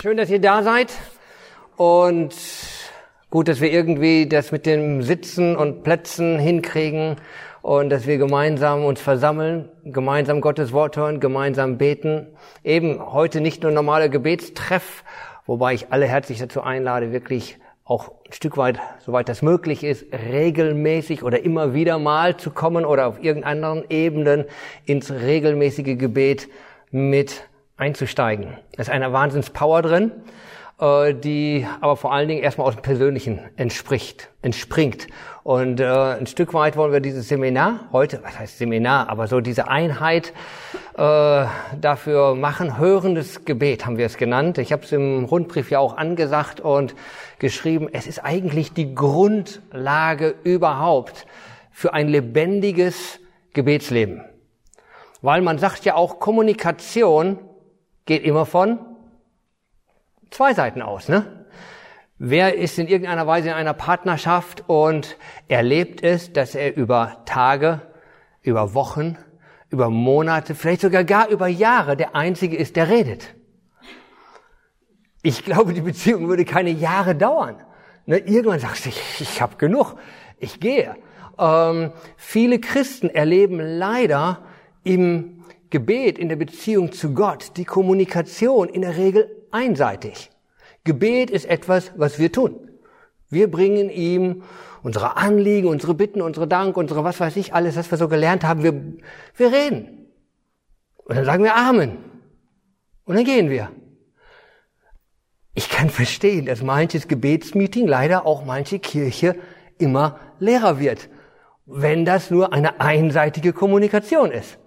Schön, dass ihr da seid und gut, dass wir irgendwie das mit dem Sitzen und Plätzen hinkriegen und dass wir gemeinsam uns versammeln, gemeinsam Gottes Wort hören, gemeinsam beten. Eben heute nicht nur normale Gebetstreff, wobei ich alle herzlich dazu einlade, wirklich auch ein Stück weit, soweit das möglich ist, regelmäßig oder immer wieder mal zu kommen oder auf irgendeinen Ebenen ins regelmäßige Gebet mit einzusteigen. Da ist eine Wahnsinnspower drin, äh, die aber vor allen Dingen erstmal aus dem Persönlichen entspricht, entspringt. Und äh, ein Stück weit wollen wir dieses Seminar heute, was heißt Seminar, aber so diese Einheit äh, dafür machen. Hörendes Gebet haben wir es genannt. Ich habe es im Rundbrief ja auch angesagt und geschrieben. Es ist eigentlich die Grundlage überhaupt für ein lebendiges Gebetsleben. Weil man sagt ja auch, Kommunikation geht immer von zwei Seiten aus, ne? Wer ist in irgendeiner Weise in einer Partnerschaft und erlebt es, dass er über Tage, über Wochen, über Monate, vielleicht sogar gar über Jahre der Einzige ist, der redet? Ich glaube, die Beziehung würde keine Jahre dauern. Ne? Irgendwann sagst du, ich, ich habe genug, ich gehe. Ähm, viele Christen erleben leider im Gebet in der Beziehung zu Gott, die Kommunikation in der Regel einseitig. Gebet ist etwas, was wir tun. Wir bringen ihm unsere Anliegen, unsere Bitten, unsere Dank, unsere was weiß ich, alles, was wir so gelernt haben. Wir, wir reden. Und dann sagen wir Amen. Und dann gehen wir. Ich kann verstehen, dass manches Gebetsmeeting leider auch manche Kirche immer leerer wird, wenn das nur eine einseitige Kommunikation ist.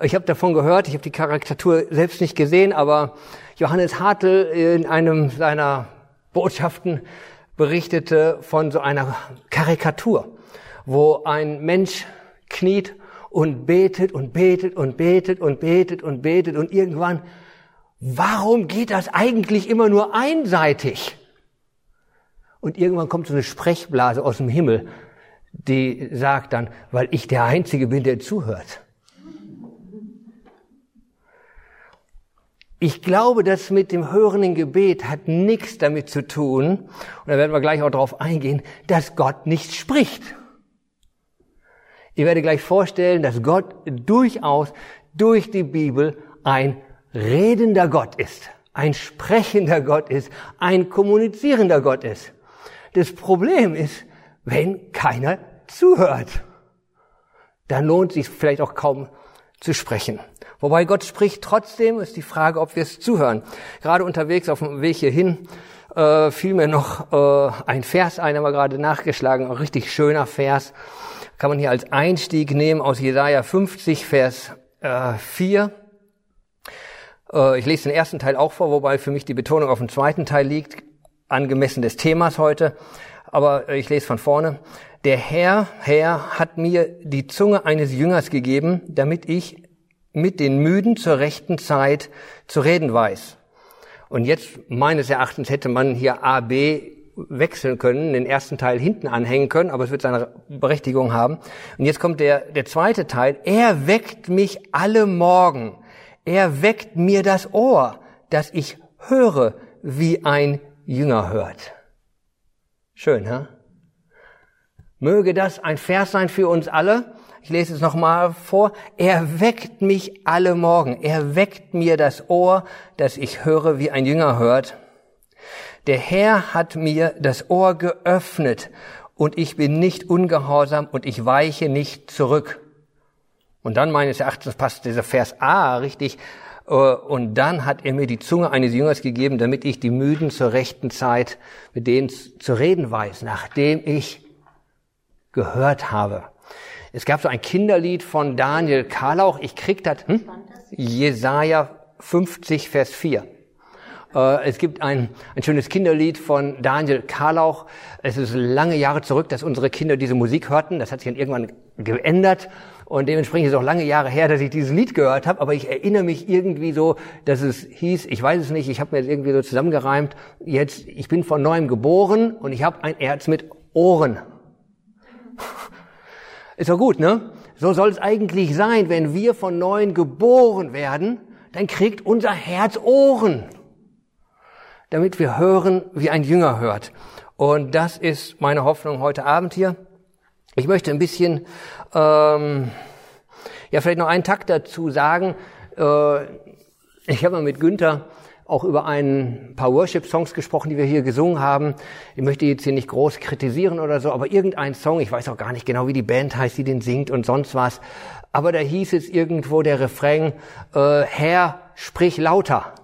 Ich habe davon gehört, ich habe die Karikatur selbst nicht gesehen, aber Johannes Hartl in einem seiner Botschaften berichtete von so einer Karikatur, wo ein Mensch kniet und betet und betet und betet und betet und betet und irgendwann, warum geht das eigentlich immer nur einseitig? Und irgendwann kommt so eine Sprechblase aus dem Himmel, die sagt dann, weil ich der Einzige bin, der zuhört. Ich glaube, das mit dem hörenden Gebet hat nichts damit zu tun, und da werden wir gleich auch darauf eingehen, dass Gott nicht spricht. Ich werde gleich vorstellen, dass Gott durchaus durch die Bibel ein redender Gott ist, ein sprechender Gott ist, ein kommunizierender Gott ist. Das Problem ist, wenn keiner zuhört, dann lohnt sich vielleicht auch kaum zu sprechen. Wobei Gott spricht trotzdem, ist die Frage, ob wir es zuhören. Gerade unterwegs auf dem Weg hierhin äh, fiel mir noch äh, ein Vers ein, haben wir gerade nachgeschlagen, ein richtig schöner Vers. Kann man hier als Einstieg nehmen aus Jesaja 50, Vers äh, 4. Äh, ich lese den ersten Teil auch vor, wobei für mich die Betonung auf dem zweiten Teil liegt, angemessen des Themas heute. Aber ich lese von vorne. Der Herr, Herr hat mir die Zunge eines Jüngers gegeben, damit ich mit den Müden zur rechten Zeit zu reden weiß. Und jetzt meines Erachtens hätte man hier A, B wechseln können, den ersten Teil hinten anhängen können, aber es wird seine Berechtigung haben. Und jetzt kommt der, der zweite Teil. Er weckt mich alle Morgen. Er weckt mir das Ohr, dass ich höre, wie ein Jünger hört. Schön, ha? Möge das ein Vers sein für uns alle, ich lese es nochmal vor. Er weckt mich alle Morgen. Er weckt mir das Ohr, dass ich höre, wie ein Jünger hört. Der Herr hat mir das Ohr geöffnet und ich bin nicht ungehorsam und ich weiche nicht zurück. Und dann meines Erachtens passt dieser Vers A richtig. Äh, und dann hat er mir die Zunge eines Jüngers gegeben, damit ich die Müden zur rechten Zeit mit denen zu reden weiß, nachdem ich gehört habe. Es gab so ein Kinderlied von Daniel Karlauch. Ich krieg das, hm? Jesaja 50, Vers 4. Äh, es gibt ein, ein schönes Kinderlied von Daniel Karlauch. Es ist lange Jahre zurück, dass unsere Kinder diese Musik hörten. Das hat sich dann irgendwann geändert. Und dementsprechend ist es auch lange Jahre her, dass ich dieses Lied gehört habe. Aber ich erinnere mich irgendwie so, dass es hieß, ich weiß es nicht, ich habe mir das irgendwie so zusammengereimt. Jetzt, ich bin von neuem geboren und ich habe ein Herz mit Ohren. Ist doch gut, ne? So soll es eigentlich sein, wenn wir von neuem geboren werden, dann kriegt unser Herz Ohren. damit wir hören, wie ein Jünger hört. Und das ist meine Hoffnung heute Abend hier. Ich möchte ein bisschen, ähm, ja, vielleicht noch einen Takt dazu sagen. Äh, ich habe mal mit Günther auch über ein paar Worship-Songs gesprochen, die wir hier gesungen haben. Ich möchte jetzt hier nicht groß kritisieren oder so, aber irgendein Song, ich weiß auch gar nicht genau, wie die Band heißt, die den singt und sonst was. Aber da hieß es irgendwo der Refrain, äh, Herr, sprich lauter.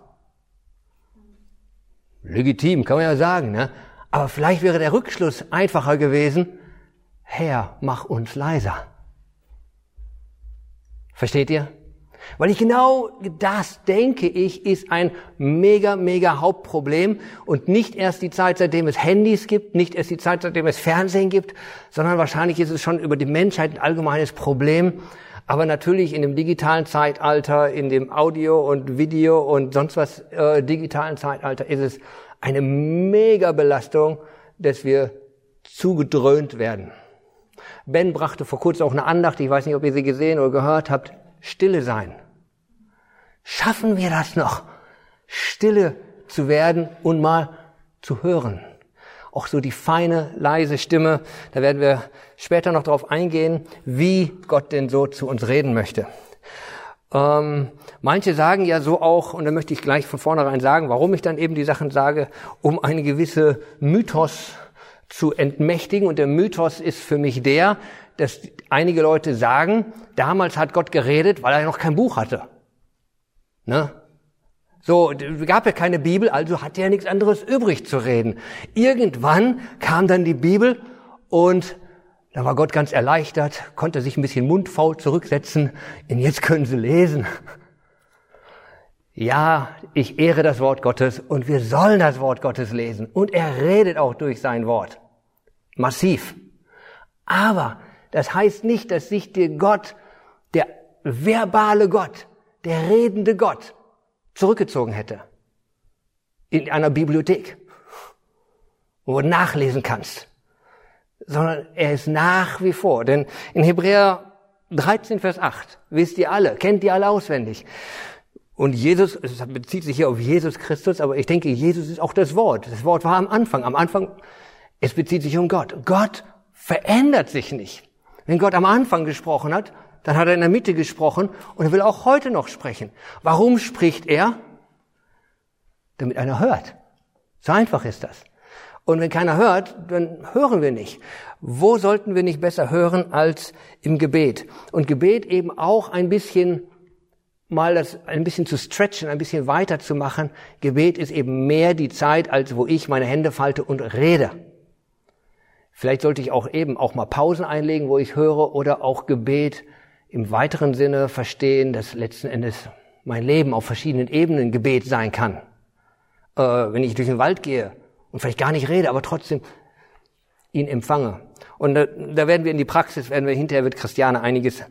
Legitim, kann man ja sagen, ne? Aber vielleicht wäre der Rückschluss einfacher gewesen, Herr, mach uns leiser. Versteht ihr? Weil ich genau das, denke ich, ist ein mega, mega Hauptproblem und nicht erst die Zeit, seitdem es Handys gibt, nicht erst die Zeit, seitdem es Fernsehen gibt, sondern wahrscheinlich ist es schon über die Menschheit ein allgemeines Problem. Aber natürlich in dem digitalen Zeitalter, in dem Audio und Video und sonst was äh, digitalen Zeitalter ist es eine mega Belastung, dass wir zugedröhnt werden. Ben brachte vor kurzem auch eine Andacht, ich weiß nicht, ob ihr sie gesehen oder gehört habt, Stille sein. Schaffen wir das noch, stille zu werden und mal zu hören? Auch so die feine, leise Stimme, da werden wir später noch darauf eingehen, wie Gott denn so zu uns reden möchte. Ähm, manche sagen ja so auch, und da möchte ich gleich von vornherein sagen, warum ich dann eben die Sachen sage, um eine gewisse Mythos zu entmächtigen. Und der Mythos ist für mich der, dass einige Leute sagen, damals hat Gott geredet, weil er noch kein Buch hatte. Ne? So, gab ja keine Bibel, also hatte er nichts anderes übrig zu reden. Irgendwann kam dann die Bibel und da war Gott ganz erleichtert, konnte sich ein bisschen mundfaul zurücksetzen. Und jetzt können Sie lesen. Ja, ich ehre das Wort Gottes und wir sollen das Wort Gottes lesen. Und er redet auch durch sein Wort. Massiv. Aber das heißt nicht, dass sich der Gott, der verbale Gott, der redende Gott zurückgezogen hätte. In einer Bibliothek, wo du nachlesen kannst. Sondern er ist nach wie vor. Denn in Hebräer 13, Vers 8, wisst ihr alle, kennt ihr alle auswendig. Und Jesus, es bezieht sich hier auf Jesus Christus, aber ich denke, Jesus ist auch das Wort. Das Wort war am Anfang. Am Anfang, es bezieht sich um Gott. Gott verändert sich nicht. Wenn Gott am Anfang gesprochen hat, dann hat er in der Mitte gesprochen und er will auch heute noch sprechen. Warum spricht er? Damit einer hört. So einfach ist das. Und wenn keiner hört, dann hören wir nicht. Wo sollten wir nicht besser hören als im Gebet? Und Gebet eben auch ein bisschen mal das ein bisschen zu stretchen, ein bisschen weiter zu machen. Gebet ist eben mehr die Zeit, als wo ich meine Hände falte und rede. Vielleicht sollte ich auch eben auch mal Pausen einlegen, wo ich höre oder auch Gebet im weiteren Sinne verstehen, dass letzten Endes mein Leben auf verschiedenen Ebenen Gebet sein kann. Äh, wenn ich durch den Wald gehe und vielleicht gar nicht rede, aber trotzdem ihn empfange. Und da, da werden wir in die Praxis, werden wir hinterher mit Christiane einiges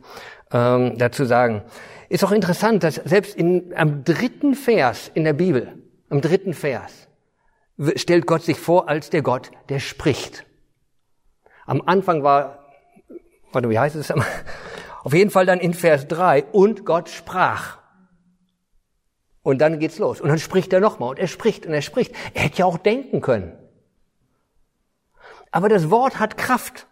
ähm, dazu sagen. Ist auch interessant, dass selbst in, am dritten Vers in der Bibel, am dritten Vers, stellt Gott sich vor als der Gott, der spricht. Am Anfang war, warte, wie heißt es? Auf jeden Fall dann in Vers 3, und Gott sprach. Und dann geht's los. Und dann spricht er nochmal und er spricht und er spricht. Er hätte ja auch denken können. Aber das Wort hat Kraft.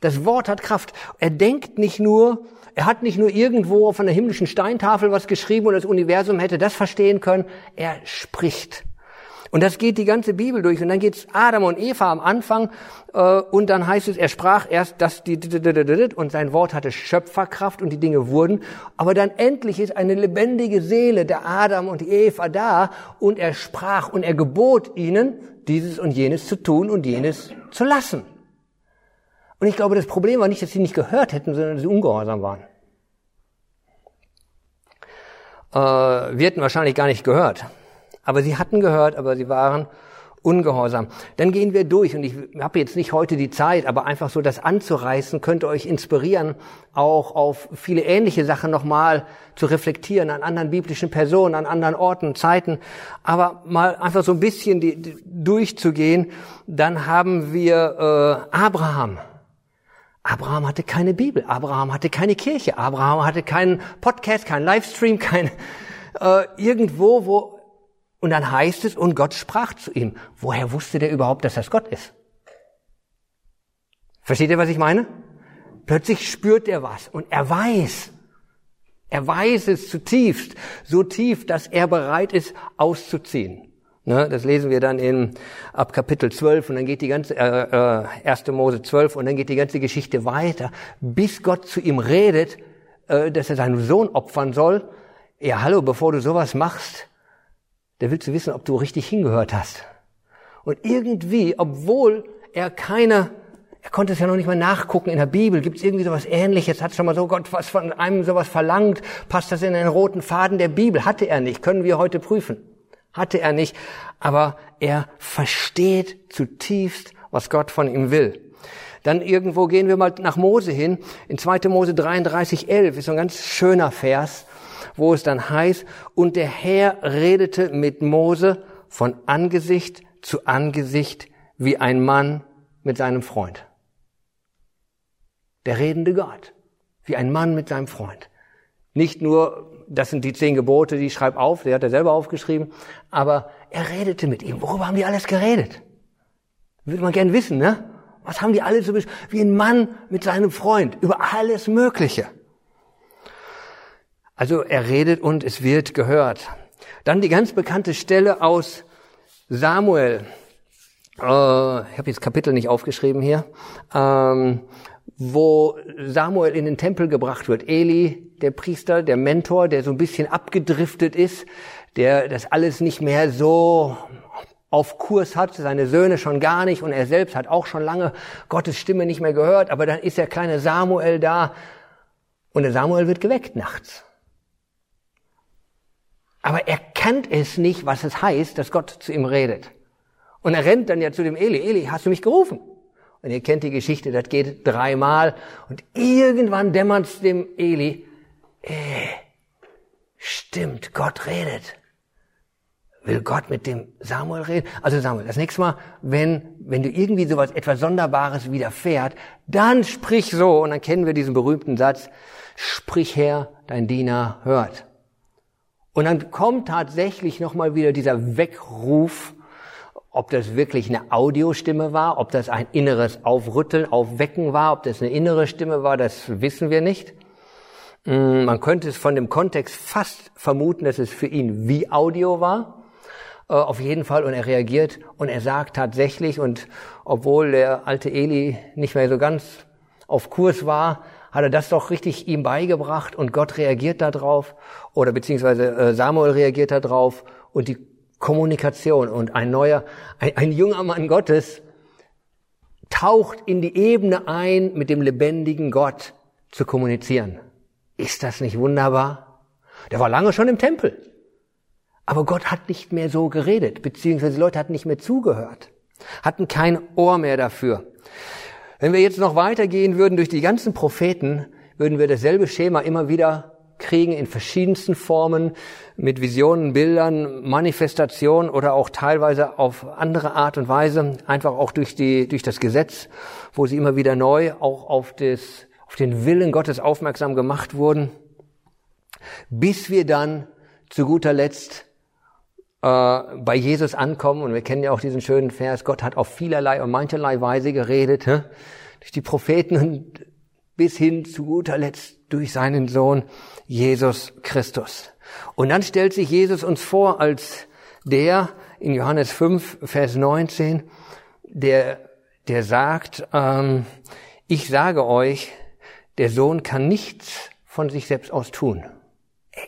Das Wort hat Kraft. Er denkt nicht nur, er hat nicht nur irgendwo auf einer himmlischen Steintafel was geschrieben und das Universum hätte das verstehen können. Er spricht. Und das geht die ganze Bibel durch. Und dann geht's Adam und Eva am Anfang äh, und dann heißt es, er sprach erst dass die und sein Wort hatte Schöpferkraft und die Dinge wurden. Aber dann endlich ist eine lebendige Seele der Adam und Eva da und er sprach und er gebot ihnen, dieses und jenes zu tun und jenes zu lassen. Und ich glaube, das Problem war nicht, dass sie nicht gehört hätten, sondern dass sie ungehorsam waren. Äh, wir hätten wahrscheinlich gar nicht gehört. Aber sie hatten gehört, aber sie waren ungehorsam. Dann gehen wir durch und ich habe jetzt nicht heute die Zeit, aber einfach so das anzureißen, könnte euch inspirieren, auch auf viele ähnliche Sachen nochmal zu reflektieren, an anderen biblischen Personen, an anderen Orten, Zeiten, aber mal einfach so ein bisschen die, die, durchzugehen. Dann haben wir äh, Abraham. Abraham hatte keine Bibel, Abraham hatte keine Kirche, Abraham hatte keinen Podcast, keinen Livestream, kein äh, irgendwo, wo Und dann heißt es, und Gott sprach zu ihm. Woher wusste der überhaupt, dass das Gott ist? Versteht ihr, was ich meine? Plötzlich spürt er was und er weiß, er weiß es zutiefst, so tief, dass er bereit ist, auszuziehen. Ne, das lesen wir dann in, ab Kapitel 12 und dann geht die ganze, äh, äh, 1. Mose 12 und dann geht die ganze Geschichte weiter, bis Gott zu ihm redet, äh, dass er seinen Sohn opfern soll. Ja, hallo, bevor du sowas machst, der willst du wissen, ob du richtig hingehört hast. Und irgendwie, obwohl er keine er konnte es ja noch nicht mal nachgucken in der Bibel. Gibt es irgendwie sowas ähnliches? Hat schon mal so Gott was von einem sowas verlangt? Passt das in den roten Faden der Bibel? Hatte er nicht. Können wir heute prüfen. Hatte er nicht. Aber er versteht zutiefst, was Gott von ihm will. Dann irgendwo gehen wir mal nach Mose hin. In 2. Mose 33, 11 ist so ein ganz schöner Vers, wo es dann heißt, und der Herr redete mit Mose von Angesicht zu Angesicht wie ein Mann mit seinem Freund der redende Gott, wie ein Mann mit seinem Freund. Nicht nur, das sind die zehn Gebote, die ich schreibe auf, der hat er selber aufgeschrieben, aber er redete mit ihm. Worüber haben die alles geredet? Würde man gern wissen, ne? Was haben die alle so wie ein Mann mit seinem Freund über alles Mögliche. Also er redet und es wird gehört. Dann die ganz bekannte Stelle aus Samuel. Äh, ich habe jetzt Kapitel nicht aufgeschrieben hier. Ähm, wo Samuel in den Tempel gebracht wird. Eli, der Priester, der Mentor, der so ein bisschen abgedriftet ist, der das alles nicht mehr so auf Kurs hat, seine Söhne schon gar nicht und er selbst hat auch schon lange Gottes Stimme nicht mehr gehört, aber dann ist der kleine Samuel da und der Samuel wird geweckt nachts. Aber er kennt es nicht, was es heißt, dass Gott zu ihm redet. Und er rennt dann ja zu dem Eli, Eli, hast du mich gerufen? Und ihr kennt die Geschichte, das geht dreimal. Und irgendwann dämmert's dem Eli, äh, stimmt, Gott redet. Will Gott mit dem Samuel reden? Also Samuel, das nächste Mal, wenn, wenn du irgendwie sowas, etwas Sonderbares widerfährt, dann sprich so. Und dann kennen wir diesen berühmten Satz, sprich her, dein Diener hört. Und dann kommt tatsächlich nochmal wieder dieser Weckruf ob das wirklich eine Audiostimme war, ob das ein inneres Aufrütteln, Aufwecken war, ob das eine innere Stimme war, das wissen wir nicht. Mm, man könnte es von dem Kontext fast vermuten, dass es für ihn wie Audio war. Äh, auf jeden Fall. Und er reagiert und er sagt tatsächlich, und obwohl der alte Eli nicht mehr so ganz auf Kurs war, hat er das doch richtig ihm beigebracht und Gott reagiert darauf oder beziehungsweise äh, Samuel reagiert darauf und die Kommunikation und ein neuer, ein, ein junger Mann Gottes taucht in die Ebene ein, mit dem lebendigen Gott zu kommunizieren. Ist das nicht wunderbar? Der war lange schon im Tempel. Aber Gott hat nicht mehr so geredet, beziehungsweise die Leute hatten nicht mehr zugehört, hatten kein Ohr mehr dafür. Wenn wir jetzt noch weitergehen würden durch die ganzen Propheten, würden wir dasselbe Schema immer wieder kriegen in verschiedensten Formen mit Visionen, Bildern, Manifestationen oder auch teilweise auf andere Art und Weise, einfach auch durch die, durch das Gesetz, wo sie immer wieder neu auch auf das, auf den Willen Gottes aufmerksam gemacht wurden, bis wir dann zu guter Letzt bei Jesus ankommen und wir kennen ja auch diesen schönen Vers, Gott hat auf vielerlei und mancherlei Weise geredet, hä? durch die Propheten und bis hin zu guter Letzt durch seinen Sohn Jesus Christus. Und dann stellt sich Jesus uns vor als der in Johannes 5, Vers 19, der, der sagt, ähm, ich sage euch, der Sohn kann nichts von sich selbst aus tun.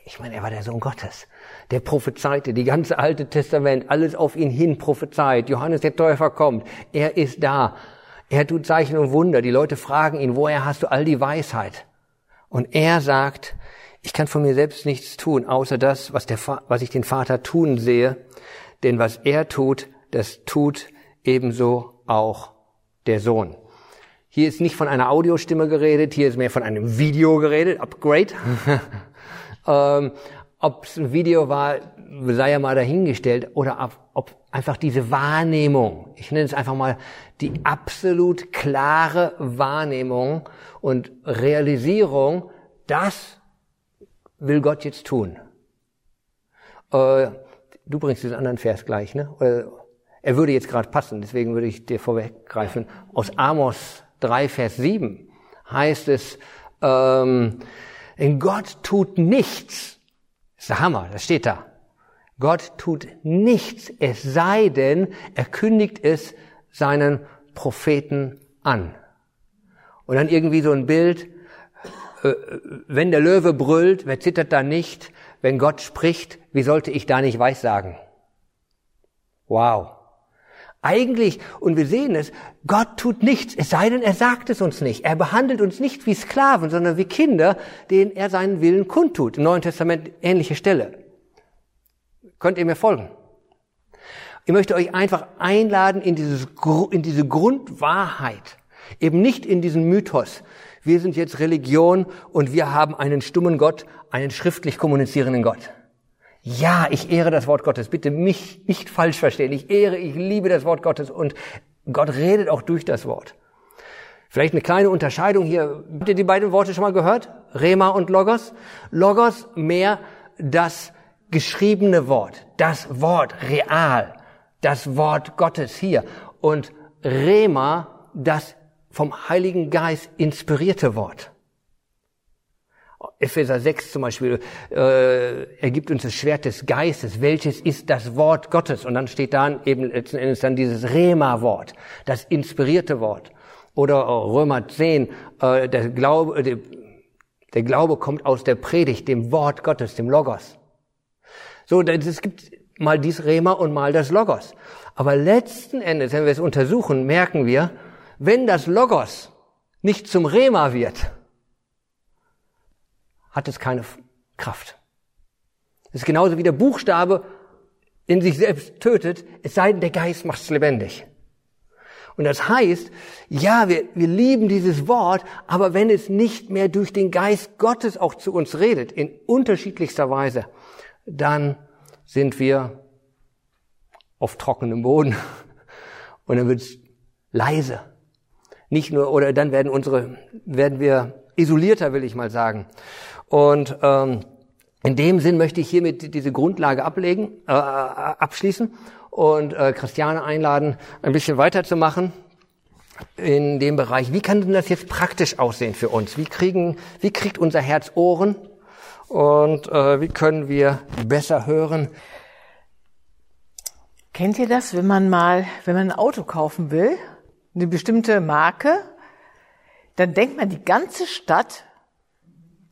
Ich meine, er war der Sohn Gottes. Der prophezeite, die ganze Alte Testament, alles auf ihn hin prophezeit. Johannes der Täufer kommt. Er ist da. Er tut Zeichen und Wunder. Die Leute fragen ihn, woher hast du all die Weisheit? Und er sagt, ich kann von mir selbst nichts tun, außer das, was, der, was ich den Vater tun sehe. Denn was er tut, das tut ebenso auch der Sohn. Hier ist nicht von einer Audiostimme geredet, hier ist mehr von einem Video geredet, Upgrade. ähm, ob es ein Video war, sei ja mal dahingestellt, oder ob, ob einfach diese Wahrnehmung, ich nenne es einfach mal die absolut klare Wahrnehmung und Realisierung, das will Gott jetzt tun. Äh, du bringst diesen anderen Vers gleich, ne? Oder, er würde jetzt gerade passen, deswegen würde ich dir vorweggreifen. Aus Amos 3, Vers 7 heißt es, ähm, in Gott tut nichts. Das ist der Hammer, das steht da. Gott tut nichts, es sei denn, er kündigt es seinen Propheten an. Und dann irgendwie so ein Bild, äh, wenn der Löwe brüllt, wer zittert da nicht? Wenn Gott spricht, wie sollte ich da nicht weissagen? Wow. Eigentlich, und wir sehen es, Gott tut nichts, es sei denn, er sagt es uns nicht. Er behandelt uns nicht wie Sklaven, sondern wie Kinder, denen er seinen Willen kundtut. Im Neuen Testament ähnliche Stelle. Könnt ihr mir folgen? Ich möchte euch einfach einladen in, dieses, in diese Grundwahrheit. Eben nicht in diesen Mythos. Wir sind jetzt Religion und wir haben einen stummen Gott, einen schriftlich kommunizierenden Gott. Ja, ich ehre das Wort Gottes. Bitte mich nicht falsch verstehen. Ich ehre, ich liebe das Wort Gottes und Gott redet auch durch das Wort. Vielleicht eine kleine Unterscheidung hier. Habt ihr die beiden Worte schon mal gehört? Rema und Logos? Logos mehr das geschriebene Wort, das Wort real, das Wort Gottes hier. Und Rema, das vom Heiligen Geist inspirierte Wort. Epheser 6 zum Beispiel, äh, er gibt uns das Schwert des Geistes, welches ist das Wort Gottes. Und dann steht da eben letzten Endes dann dieses Rema-Wort, das inspirierte Wort. Oder Römer 10, äh, der, Glaube, der, der Glaube kommt aus der Predigt, dem Wort Gottes, dem Logos. So, es gibt mal dies Rema und mal das Logos. Aber letzten Endes, wenn wir es untersuchen, merken wir, wenn das Logos nicht zum Rema wird, hat es keine Kraft. Es ist genauso wie der Buchstabe in sich selbst tötet, es sei denn, der Geist macht es lebendig. Und das heißt, ja, wir, wir lieben dieses Wort, aber wenn es nicht mehr durch den Geist Gottes auch zu uns redet, in unterschiedlichster Weise, dann sind wir auf trockenem Boden und dann wird es leise. Nicht nur, oder dann werden unsere, werden wir isolierter, will ich mal sagen. Und ähm, in dem Sinn möchte ich hiermit diese Grundlage ablegen, äh, abschließen und äh, Christiane einladen, ein bisschen weiterzumachen in dem Bereich. Wie kann denn das jetzt praktisch aussehen für uns? Wie kriegen, wie kriegt unser Herz Ohren? Und äh, wie können wir besser hören? Kennt ihr das, wenn man mal, wenn man ein Auto kaufen will, eine bestimmte Marke, dann denkt man, die ganze Stadt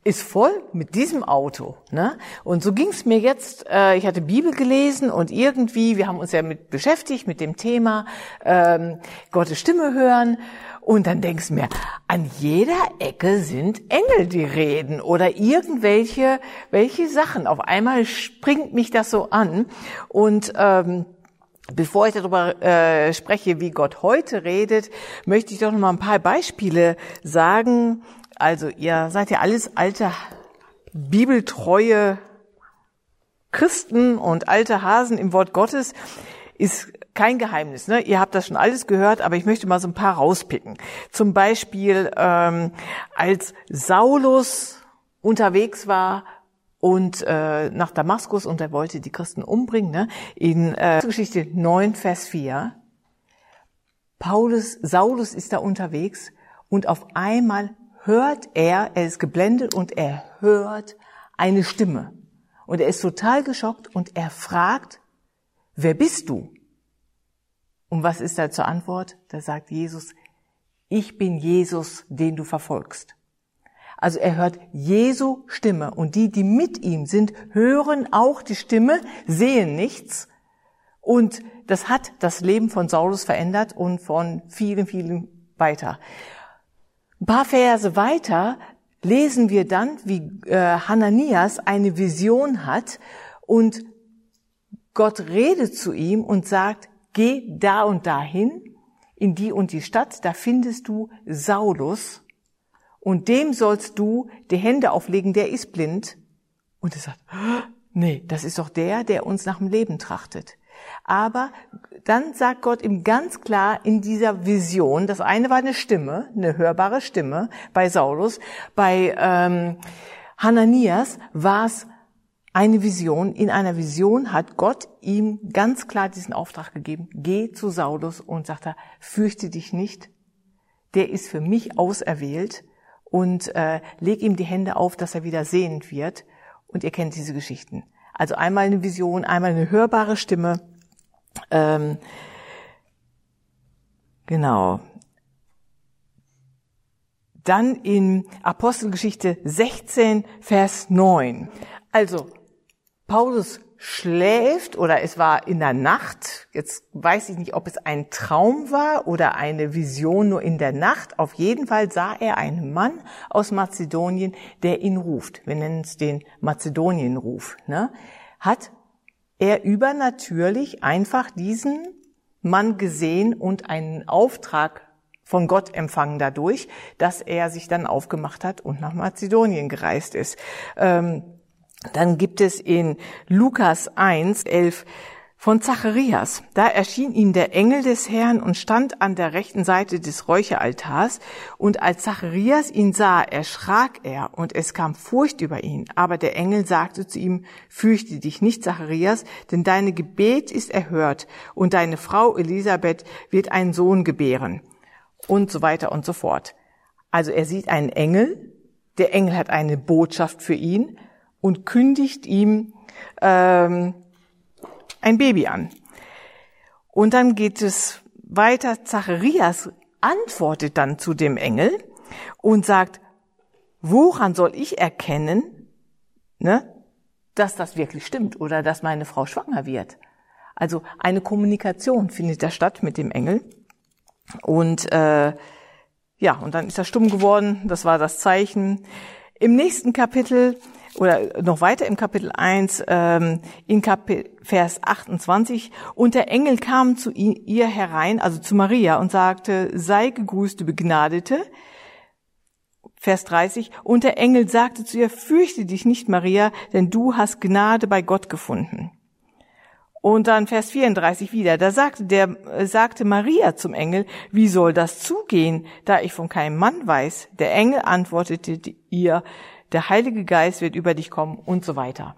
ist voll mit diesem Auto. Ne? Und so ging es mir jetzt. Äh, ich hatte Bibel gelesen und irgendwie, wir haben uns ja mit beschäftigt mit dem Thema ähm, Gottes Stimme hören. Und dann denkst du mir, an jeder Ecke sind Engel, die reden oder irgendwelche welche Sachen. Auf einmal springt mich das so an und ähm, Bevor ich darüber äh, spreche, wie Gott heute redet, möchte ich doch noch mal ein paar Beispiele sagen. Also ihr seid ja alles alte, bibeltreue Christen und alte Hasen im Wort Gottes. Ist kein Geheimnis. Ne? Ihr habt das schon alles gehört, aber ich möchte mal so ein paar rauspicken. Zum Beispiel, ähm, als Saulus unterwegs war und äh, nach Damaskus und er wollte die Christen umbringen, ne? in äh, Geschichte 9, Vers 4. Paulus, Saulus ist da unterwegs und auf einmal hört er, er ist geblendet und er hört eine Stimme. Und er ist total geschockt und er fragt, wer bist du? Und was ist da zur Antwort? Da sagt Jesus, ich bin Jesus, den du verfolgst. Also er hört Jesu Stimme und die, die mit ihm sind, hören auch die Stimme, sehen nichts. Und das hat das Leben von Saulus verändert und von vielen, vielen weiter. Ein paar Verse weiter lesen wir dann, wie äh, Hananias eine Vision hat und Gott redet zu ihm und sagt, geh da und dahin, in die und die Stadt, da findest du Saulus und dem sollst du die Hände auflegen, der ist blind. Und er sagt, nee, das ist doch der, der uns nach dem Leben trachtet. Aber dann sagt Gott ihm ganz klar in dieser Vision, das eine war eine Stimme, eine hörbare Stimme bei Saulus, bei ähm, Hananias war es eine Vision. In einer Vision hat Gott ihm ganz klar diesen Auftrag gegeben. Geh zu Saulus und sagt er, fürchte dich nicht. Der ist für mich auserwählt und äh, leg ihm die Hände auf, dass er wieder sehend wird. Und ihr kennt diese Geschichten. Also einmal eine Vision, einmal eine hörbare Stimme. Ähm, genau. Dann in Apostelgeschichte 16, Vers 9. Also, Paulus schläft oder es war in der Nacht. Jetzt weiß ich nicht, ob es ein Traum war oder eine Vision nur in der Nacht. Auf jeden Fall sah er einen Mann aus Mazedonien, der ihn ruft. Wir nennen es den Mazedonienruf. Ne? Hat er übernatürlich einfach diesen Mann gesehen und einen Auftrag von Gott empfangen dadurch, dass er sich dann aufgemacht hat und nach Mazedonien gereist ist. Ähm, dann gibt es in Lukas 1, 11 von Zacharias. Da erschien ihm der Engel des Herrn und stand an der rechten Seite des Räucheraltars. Und als Zacharias ihn sah, erschrak er und es kam Furcht über ihn. Aber der Engel sagte zu ihm, fürchte dich nicht, Zacharias, denn deine Gebet ist erhört und deine Frau Elisabeth wird einen Sohn gebären. Und so weiter und so fort. Also er sieht einen Engel. Der Engel hat eine Botschaft für ihn und kündigt ihm ähm, ein Baby an. Und dann geht es weiter. Zacharias antwortet dann zu dem Engel und sagt, woran soll ich erkennen, ne, dass das wirklich stimmt oder dass meine Frau schwanger wird? Also eine Kommunikation findet da statt mit dem Engel. Und äh, ja, und dann ist er stumm geworden. Das war das Zeichen. Im nächsten Kapitel oder noch weiter im Kapitel 1, ähm, in Kapitel, Vers 28, und der Engel kam zu ihr herein, also zu Maria, und sagte, sei gegrüßt, du Begnadete. Vers 30, und der Engel sagte zu ihr, fürchte dich nicht, Maria, denn du hast Gnade bei Gott gefunden. Und dann Vers 34 wieder, da sagte der, sagte Maria zum Engel, wie soll das zugehen, da ich von keinem Mann weiß? Der Engel antwortete ihr, der Heilige Geist wird über dich kommen und so weiter.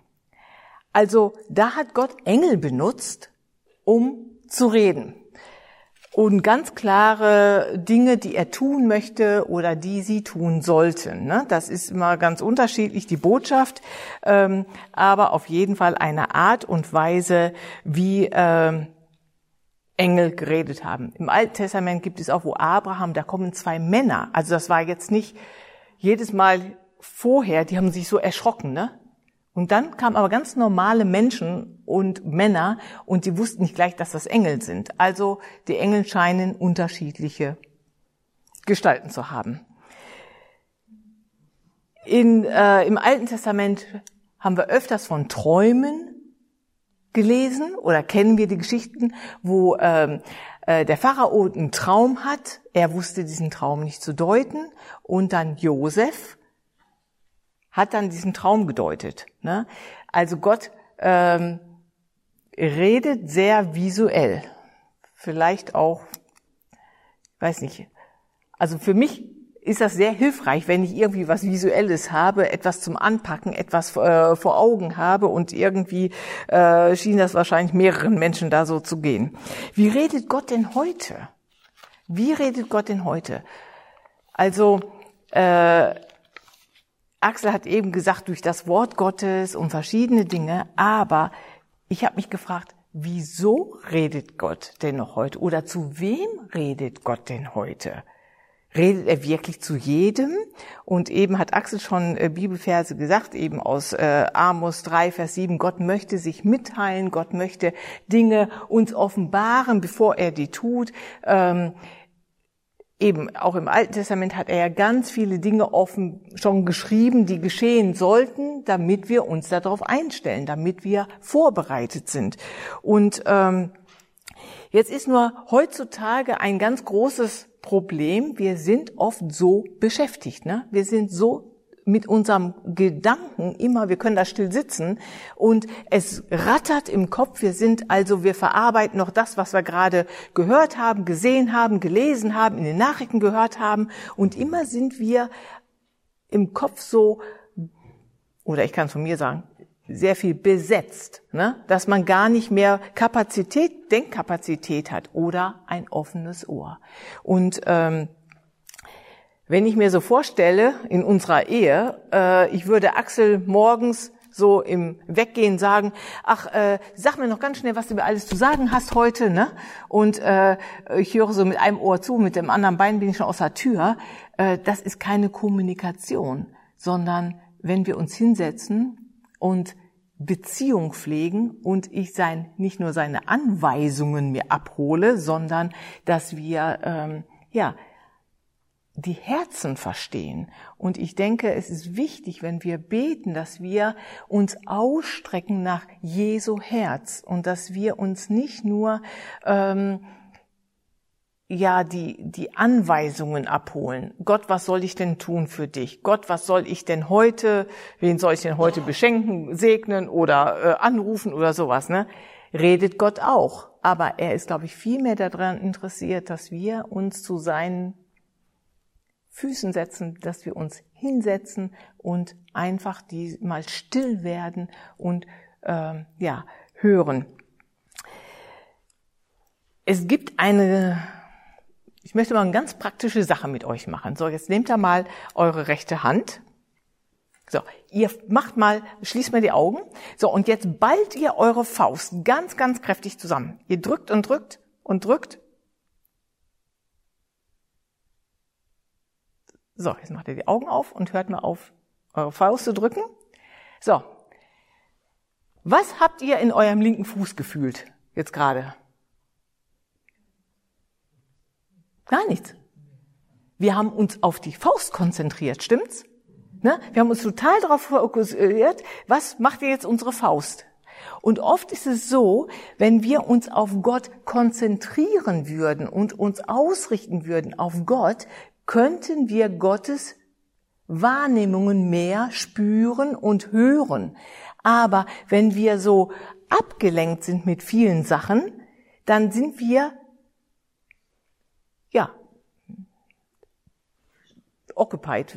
Also da hat Gott Engel benutzt, um zu reden. Und ganz klare Dinge, die er tun möchte oder die sie tun sollten. Ne? Das ist immer ganz unterschiedlich, die Botschaft, ähm, aber auf jeden Fall eine Art und Weise, wie ähm, Engel geredet haben. Im Alten Testament gibt es auch, wo Abraham, da kommen zwei Männer. Also das war jetzt nicht jedes Mal vorher, die haben sich so erschrocken, ne? Und dann kamen aber ganz normale Menschen und Männer und die wussten nicht gleich, dass das Engel sind. Also die Engel scheinen unterschiedliche Gestalten zu haben. In, äh, Im Alten Testament haben wir öfters von Träumen gelesen oder kennen wir die Geschichten, wo ähm, äh, der Pharao einen Traum hat. Er wusste diesen Traum nicht zu deuten und dann Josef hat dann diesen Traum gedeutet. Ne? Also Gott ähm, redet sehr visuell. Vielleicht auch, weiß nicht. Also für mich ist das sehr hilfreich, wenn ich irgendwie was Visuelles habe, etwas zum Anpacken, etwas äh, vor Augen habe und irgendwie äh, schien das wahrscheinlich mehreren Menschen da so zu gehen. Wie redet Gott denn heute? Wie redet Gott denn heute? Also äh, Axel hat eben gesagt, durch das Wort Gottes und verschiedene Dinge, aber ich habe mich gefragt, wieso redet Gott denn noch heute oder zu wem redet Gott denn heute? Redet er wirklich zu jedem? Und eben hat Axel schon äh, Bibelverse gesagt, eben aus äh, Amos 3, Vers 7, Gott möchte sich mitteilen, Gott möchte Dinge uns offenbaren, bevor er die tut. Ähm, eben auch im Alten Testament hat er ja ganz viele Dinge offen schon geschrieben, die geschehen sollten, damit wir uns darauf einstellen, damit wir vorbereitet sind. Und ähm, jetzt ist nur heutzutage ein ganz großes Problem. Wir sind oft so beschäftigt. Ne? Wir sind so mit unserem Gedanken immer, wir können da still sitzen und es rattert im Kopf. Wir sind also, wir verarbeiten noch das, was wir gerade gehört haben, gesehen haben, gelesen haben, in den Nachrichten gehört haben und immer sind wir im Kopf so, oder ich kann es von mir sagen, sehr viel besetzt, ne? dass man gar nicht mehr Kapazität, Denkkapazität hat oder ein offenes Ohr. Und ähm, wenn ich mir so vorstelle, in unserer Ehe, äh, ich würde Axel morgens so im Weggehen sagen, ach, äh, sag mir noch ganz schnell, was du mir alles zu sagen hast heute, ne? Und äh, ich höre so mit einem Ohr zu, mit dem anderen Bein bin ich schon aus der Tür. Äh, das ist keine Kommunikation, sondern wenn wir uns hinsetzen und Beziehung pflegen und ich sein nicht nur seine Anweisungen mir abhole, sondern dass wir ähm, ja die Herzen verstehen. Und ich denke, es ist wichtig, wenn wir beten, dass wir uns ausstrecken nach Jesu Herz und dass wir uns nicht nur ähm, ja die die Anweisungen abholen. Gott, was soll ich denn tun für dich? Gott, was soll ich denn heute? Wen soll ich denn heute beschenken, segnen oder äh, anrufen oder sowas? Ne? Redet Gott auch, aber er ist, glaube ich, viel mehr daran interessiert, dass wir uns zu seinen Füßen setzen, dass wir uns hinsetzen und einfach die mal still werden und äh, ja hören. Es gibt eine, ich möchte mal eine ganz praktische Sache mit euch machen. So, jetzt nehmt ihr mal eure rechte Hand. So, ihr macht mal, schließt mal die Augen. So, und jetzt ballt ihr eure Faust ganz, ganz kräftig zusammen. Ihr drückt und drückt und drückt So, jetzt macht ihr die Augen auf und hört mal auf, eure Faust zu drücken. So. Was habt ihr in eurem linken Fuß gefühlt jetzt gerade? Gar nichts. Wir haben uns auf die Faust konzentriert, stimmt's? Ne? Wir haben uns total darauf fokussiert, was macht ihr jetzt unsere Faust? Und oft ist es so, wenn wir uns auf Gott konzentrieren würden und uns ausrichten würden auf Gott, könnten wir Gottes Wahrnehmungen mehr spüren und hören. Aber wenn wir so abgelenkt sind mit vielen Sachen, dann sind wir, ja, occupied,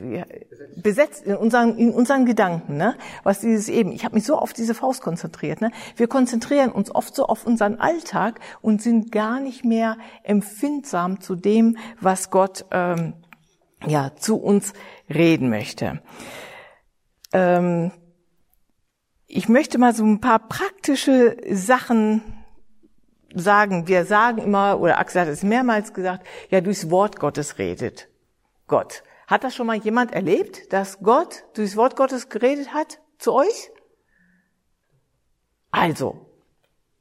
besetzt in unseren, in unseren Gedanken, ne? Was dieses eben, ich habe mich so auf diese Faust konzentriert, ne? Wir konzentrieren uns oft so auf unseren Alltag und sind gar nicht mehr empfindsam zu dem, was Gott ähm, ja zu uns reden möchte. Ähm, ich möchte mal so ein paar praktische Sachen sagen. Wir sagen immer, oder Axel hat es mehrmals gesagt, ja, durchs Wort Gottes redet Gott. Hat das schon mal jemand erlebt, dass Gott durchs Wort Gottes geredet hat zu euch? Also,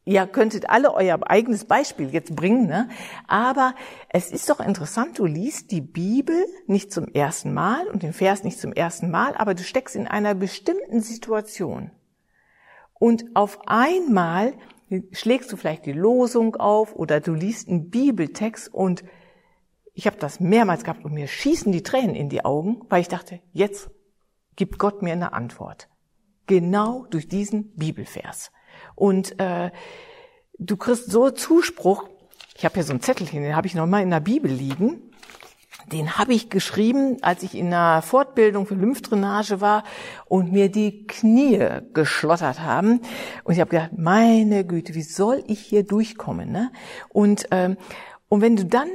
ihr könntet alle euer eigenes Beispiel jetzt bringen, ne? aber es ist doch interessant, du liest die Bibel nicht zum ersten Mal und den Vers nicht zum ersten Mal, aber du steckst in einer bestimmten Situation. Und auf einmal schlägst du vielleicht die Losung auf oder du liest einen Bibeltext und ich habe das mehrmals gehabt und mir schießen die Tränen in die Augen, weil ich dachte, jetzt gibt Gott mir eine Antwort. Genau durch diesen Bibelvers. Und äh, du kriegst so Zuspruch. Ich habe hier so einen Zettelchen, den habe ich noch mal in der Bibel liegen. Den habe ich geschrieben, als ich in einer Fortbildung für Lymphdrainage war und mir die Knie geschlottert haben. Und ich habe gedacht, meine Güte, wie soll ich hier durchkommen? Ne? Und, ähm, und wenn du dann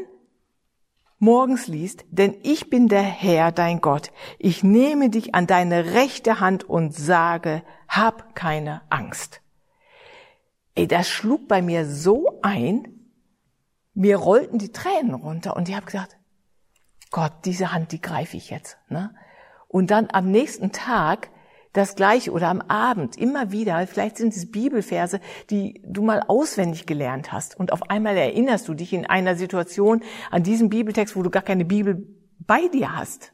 morgens liest, denn ich bin der Herr, dein Gott. Ich nehme dich an deine rechte Hand und sage, hab keine Angst. Ey, das schlug bei mir so ein, mir rollten die Tränen runter und ich habe gesagt, Gott, diese Hand, die greife ich jetzt. Ne? Und dann am nächsten Tag das gleiche oder am Abend immer wieder, vielleicht sind es Bibelverse, die du mal auswendig gelernt hast und auf einmal erinnerst du dich in einer Situation an diesen Bibeltext, wo du gar keine Bibel bei dir hast.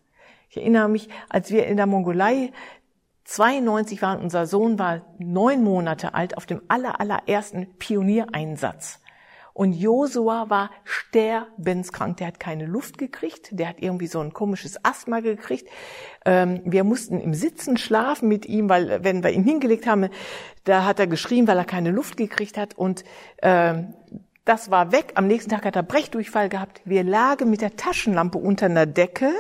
Ich erinnere mich, als wir in der Mongolei 92 waren, unser Sohn war neun Monate alt auf dem aller, allerersten Pioniereinsatz. Und Josua war sterbenskrank. Der hat keine Luft gekriegt. Der hat irgendwie so ein komisches Asthma gekriegt. Ähm, wir mussten im Sitzen schlafen mit ihm, weil wenn wir ihn hingelegt haben, da hat er geschrien, weil er keine Luft gekriegt hat. Und ähm, das war weg. Am nächsten Tag hat er Brechdurchfall gehabt. Wir lagen mit der Taschenlampe unter einer Decke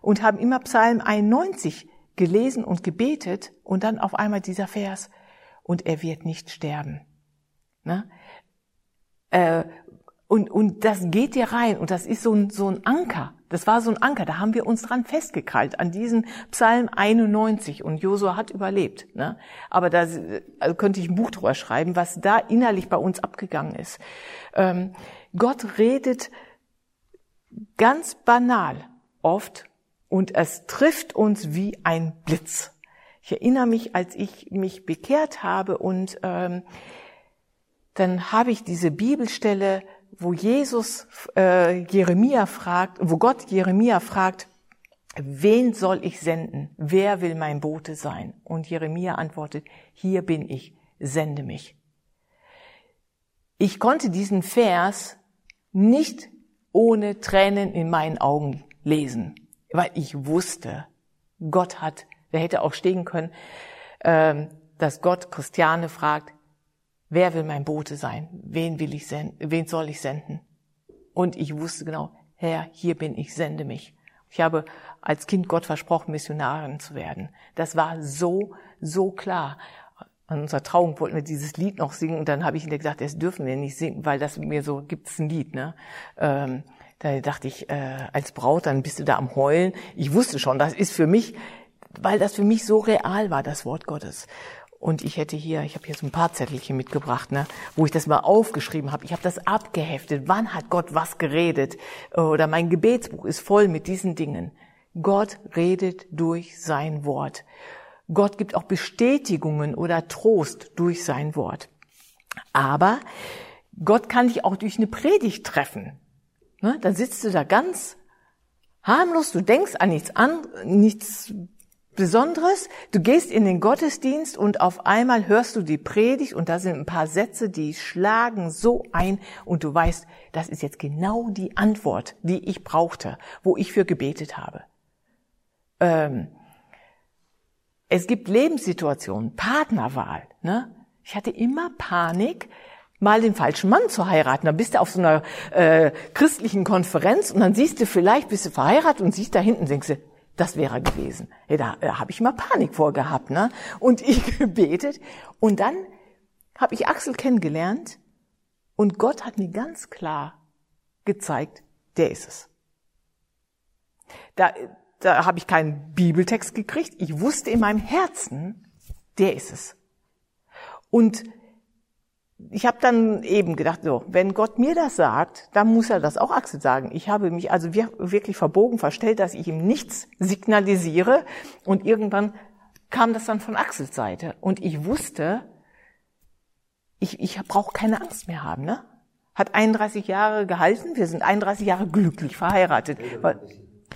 und haben immer Psalm 91 gelesen und gebetet und dann auf einmal dieser Vers, und er wird nicht sterben. Ne? Äh, und, und das geht dir rein und das ist so ein, so ein Anker. Das war so ein Anker, da haben wir uns dran festgekrallt, an diesen Psalm 91 und Josua hat überlebt. Ne? Aber da also könnte ich ein Buch drüber schreiben, was da innerlich bei uns abgegangen ist. Ähm, Gott redet ganz banal oft und es trifft uns wie ein Blitz. Ich erinnere mich, als ich mich bekehrt habe und ähm, dann habe ich diese Bibelstelle wo Jesus äh, Jeremia fragt, wo Gott Jeremia fragt, wen soll ich senden? Wer will mein Bote sein? Und Jeremia antwortet, hier bin ich, sende mich. Ich konnte diesen Vers nicht ohne Tränen in meinen Augen lesen, weil ich wusste, Gott hat, der hätte auch stehen können, äh, dass Gott Christiane fragt, Wer will mein Bote sein? Wen will ich senden? Wen soll ich senden? Und ich wusste genau, Herr, hier bin ich, sende mich. Ich habe als Kind Gott versprochen, Missionarin zu werden. Das war so, so klar. An unserer Trauung wollten wir dieses Lied noch singen und dann habe ich ihnen gesagt, das dürfen wir nicht singen, weil das mir so gibt's ein Lied. Ne? Ähm, da dachte ich, äh, als Braut, dann bist du da am Heulen. Ich wusste schon, das ist für mich, weil das für mich so real war, das Wort Gottes. Und ich hätte hier, ich habe hier so ein paar Zettelchen mitgebracht, ne, wo ich das mal aufgeschrieben habe. Ich habe das abgeheftet. Wann hat Gott was geredet? Oder mein Gebetsbuch ist voll mit diesen Dingen. Gott redet durch sein Wort. Gott gibt auch Bestätigungen oder Trost durch sein Wort. Aber Gott kann dich auch durch eine Predigt treffen. Ne? Dann sitzt du da ganz harmlos, du denkst an nichts an, nichts Besonderes. Du gehst in den Gottesdienst und auf einmal hörst du die Predigt und da sind ein paar Sätze, die schlagen so ein und du weißt, das ist jetzt genau die Antwort, die ich brauchte, wo ich für gebetet habe. Ähm, es gibt Lebenssituationen, Partnerwahl. Ne? Ich hatte immer Panik, mal den falschen Mann zu heiraten. Dann bist du auf so einer äh, christlichen Konferenz und dann siehst du vielleicht, bist du verheiratet und siehst da hinten, denkst du, das wäre gewesen. Da, da habe ich mal Panik vorgehabt, ne? Und ich gebetet. Und dann habe ich Axel kennengelernt und Gott hat mir ganz klar gezeigt, der ist es. Da, da habe ich keinen Bibeltext gekriegt. Ich wusste in meinem Herzen, der ist es. Und ich habe dann eben gedacht, so, wenn Gott mir das sagt, dann muss er das auch Axel sagen. Ich habe mich also wirklich verbogen, verstellt, dass ich ihm nichts signalisiere. Und irgendwann kam das dann von Axels Seite. Und ich wusste, ich, ich brauche keine Angst mehr haben. Ne? Hat 31 Jahre gehalten. Wir sind 31 Jahre glücklich verheiratet.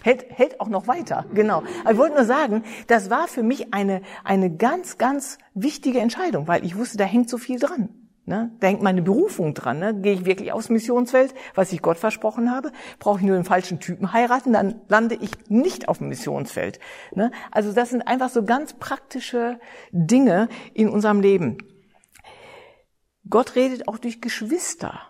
Hält, hält auch noch weiter, genau. Aber ich wollte nur sagen, das war für mich eine, eine ganz, ganz wichtige Entscheidung, weil ich wusste, da hängt so viel dran. Ne? Da hängt meine Berufung dran. Ne? Gehe ich wirklich aufs Missionsfeld, was ich Gott versprochen habe? Brauche ich nur den falschen Typen heiraten, dann lande ich nicht auf dem Missionsfeld. Ne? Also das sind einfach so ganz praktische Dinge in unserem Leben. Gott redet auch durch Geschwister.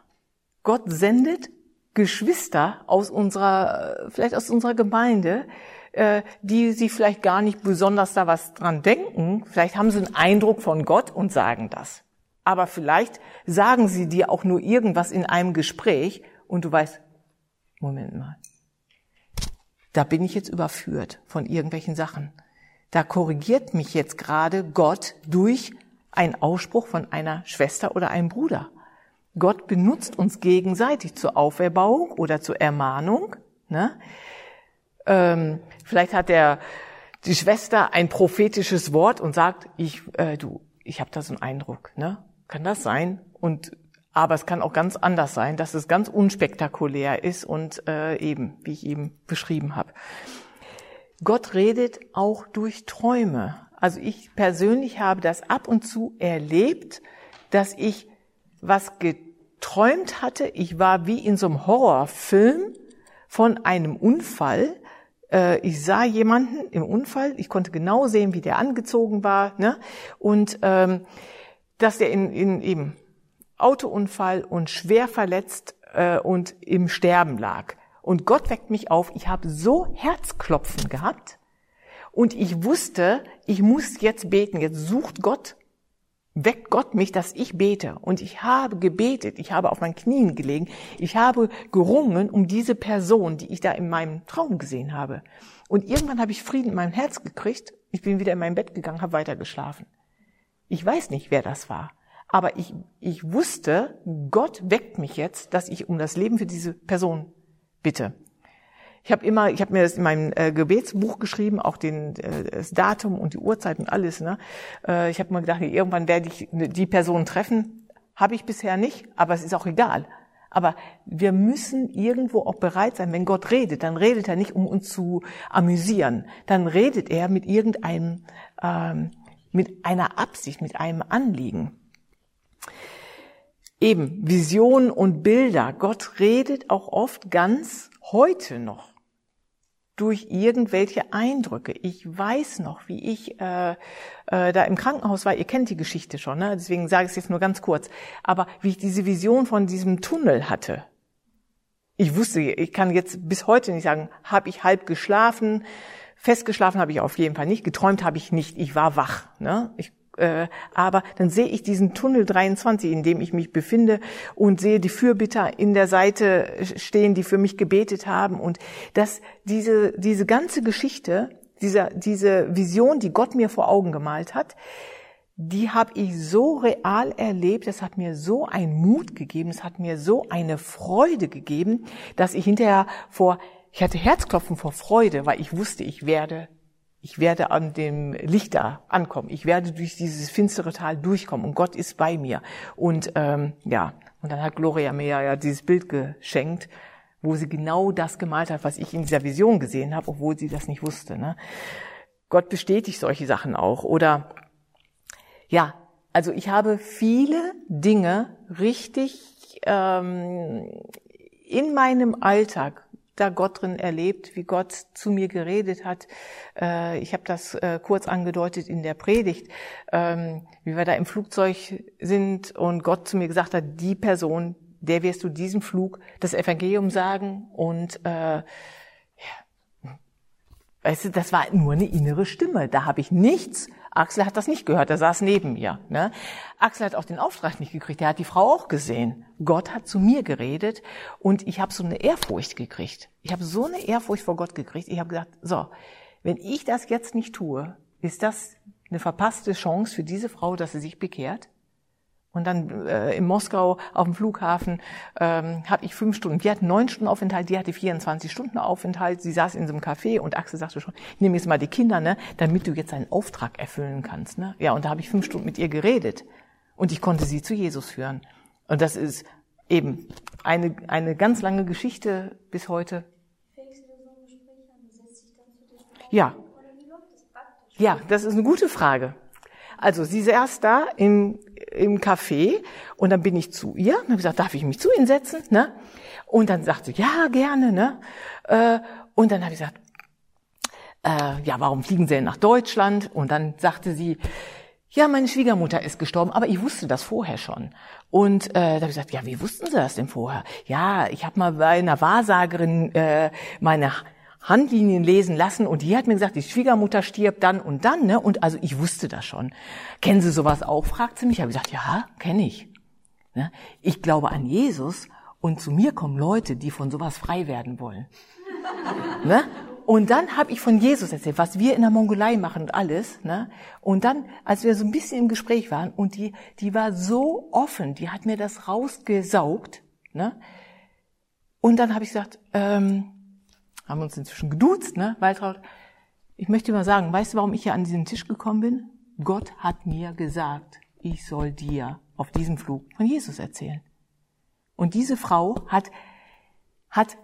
Gott sendet Geschwister aus unserer, vielleicht aus unserer Gemeinde, äh, die sie vielleicht gar nicht besonders da was dran denken. Vielleicht haben sie einen Eindruck von Gott und sagen das. Aber vielleicht sagen sie dir auch nur irgendwas in einem Gespräch und du weißt, Moment mal, da bin ich jetzt überführt von irgendwelchen Sachen. Da korrigiert mich jetzt gerade Gott durch einen Ausspruch von einer Schwester oder einem Bruder. Gott benutzt uns gegenseitig zur Auferbauung oder zur Ermahnung. Ne? Ähm, vielleicht hat der die Schwester ein prophetisches Wort und sagt, ich, äh, du, ich habe da so einen Eindruck, ne? Kann das sein? Und aber es kann auch ganz anders sein, dass es ganz unspektakulär ist und äh, eben, wie ich eben beschrieben habe. Gott redet auch durch Träume. Also ich persönlich habe das ab und zu erlebt, dass ich was geträumt hatte. Ich war wie in so einem Horrorfilm von einem Unfall. Äh, ich sah jemanden im Unfall. Ich konnte genau sehen, wie der angezogen war. Ne? Und ähm, dass er in, in eben Autounfall und schwer verletzt äh, und im Sterben lag. Und Gott weckt mich auf. Ich habe so Herzklopfen gehabt und ich wusste, ich muss jetzt beten. Jetzt sucht Gott weckt Gott mich, dass ich bete. Und ich habe gebetet, ich habe auf meinen Knien gelegen, ich habe gerungen um diese Person, die ich da in meinem Traum gesehen habe. Und irgendwann habe ich Frieden in meinem Herz gekriegt. Ich bin wieder in mein Bett gegangen, habe weiter geschlafen. Ich weiß nicht, wer das war. Aber ich, ich wusste, Gott weckt mich jetzt, dass ich um das Leben für diese Person bitte. Ich habe immer, ich habe mir das in meinem äh, Gebetsbuch geschrieben, auch den, äh, das Datum und die Uhrzeit und alles. Ne? Äh, ich habe mir gedacht, irgendwann werde ich die Person treffen. Habe ich bisher nicht, aber es ist auch egal. Aber wir müssen irgendwo auch bereit sein, wenn Gott redet, dann redet er nicht, um uns zu amüsieren. Dann redet er mit irgendeinem, ähm, mit einer Absicht, mit einem Anliegen. Eben Visionen und Bilder. Gott redet auch oft ganz heute noch durch irgendwelche Eindrücke. Ich weiß noch, wie ich äh, äh, da im Krankenhaus war. Ihr kennt die Geschichte schon, ne? deswegen sage ich es jetzt nur ganz kurz. Aber wie ich diese Vision von diesem Tunnel hatte. Ich wusste, ich kann jetzt bis heute nicht sagen, habe ich halb geschlafen. Festgeschlafen habe ich auf jeden Fall nicht. Geträumt habe ich nicht. Ich war wach. Ne? Ich äh, aber dann sehe ich diesen Tunnel 23, in dem ich mich befinde und sehe die Fürbitter in der Seite stehen, die für mich gebetet haben und dass diese, diese ganze Geschichte, dieser, diese Vision, die Gott mir vor Augen gemalt hat, die habe ich so real erlebt, das hat mir so einen Mut gegeben, es hat mir so eine Freude gegeben, dass ich hinterher vor, ich hatte Herzklopfen vor Freude, weil ich wusste, ich werde ich werde an dem Licht da ankommen. Ich werde durch dieses finstere Tal durchkommen und Gott ist bei mir. Und ähm, ja, und dann hat Gloria mir ja dieses Bild geschenkt, wo sie genau das gemalt hat, was ich in dieser Vision gesehen habe, obwohl sie das nicht wusste. Ne? Gott bestätigt solche Sachen auch. Oder ja, also ich habe viele Dinge richtig ähm, in meinem Alltag da Gott drin erlebt, wie Gott zu mir geredet hat. Äh, ich habe das äh, kurz angedeutet in der Predigt, ähm, wie wir da im Flugzeug sind und Gott zu mir gesagt hat, die Person, der wirst du diesem Flug das Evangelium sagen und äh, ja, weißt du, das war nur eine innere Stimme. Da habe ich nichts Axel hat das nicht gehört, er saß neben mir. Ne? Axel hat auch den Auftrag nicht gekriegt, er hat die Frau auch gesehen. Gott hat zu mir geredet und ich habe so eine Ehrfurcht gekriegt. Ich habe so eine Ehrfurcht vor Gott gekriegt. Ich habe gesagt, so, wenn ich das jetzt nicht tue, ist das eine verpasste Chance für diese Frau, dass sie sich bekehrt? Und dann äh, in Moskau auf dem Flughafen ähm, habe ich fünf Stunden. Die hat neun Stunden Aufenthalt, die hatte 24 Stunden Aufenthalt. Sie saß in so einem Café und Axel sagte schon, nehme jetzt mal die Kinder, ne, damit du jetzt einen Auftrag erfüllen kannst. Ne? Ja, und da habe ich fünf Stunden mit ihr geredet. Und ich konnte sie zu Jesus führen. Und das ist eben eine, eine ganz lange Geschichte bis heute. Ja. Ja, das ist eine gute Frage. Also sie saß da im, im Café und dann bin ich zu ihr und habe gesagt, darf ich mich zu Ihnen setzen? Ne? Und dann sagte sie, ja, gerne. Ne? Äh, und dann habe ich gesagt, äh, ja, warum fliegen Sie denn nach Deutschland? Und dann sagte sie, ja, meine Schwiegermutter ist gestorben, aber ich wusste das vorher schon. Und äh, da habe ich gesagt, ja, wie wussten Sie das denn vorher? Ja, ich habe mal bei einer Wahrsagerin äh, meine Handlinien lesen lassen und die hat mir gesagt, die Schwiegermutter stirbt dann und dann, ne? Und also ich wusste das schon. Kennen Sie sowas auch? fragt sie mich. Ich habe gesagt, ja, kenne ich. Ne? Ich glaube an Jesus und zu mir kommen Leute, die von sowas frei werden wollen. ne? Und dann habe ich von Jesus erzählt, was wir in der Mongolei machen und alles. Ne? Und dann, als wir so ein bisschen im Gespräch waren, und die, die war so offen, die hat mir das rausgesaugt. Ne? Und dann habe ich gesagt, ähm, haben uns inzwischen geduzt, ne? Waltraud. Ich möchte mal sagen, weißt du, warum ich hier an diesen Tisch gekommen bin? Gott hat mir gesagt, ich soll dir auf diesem Flug von Jesus erzählen. Und diese Frau hat, hat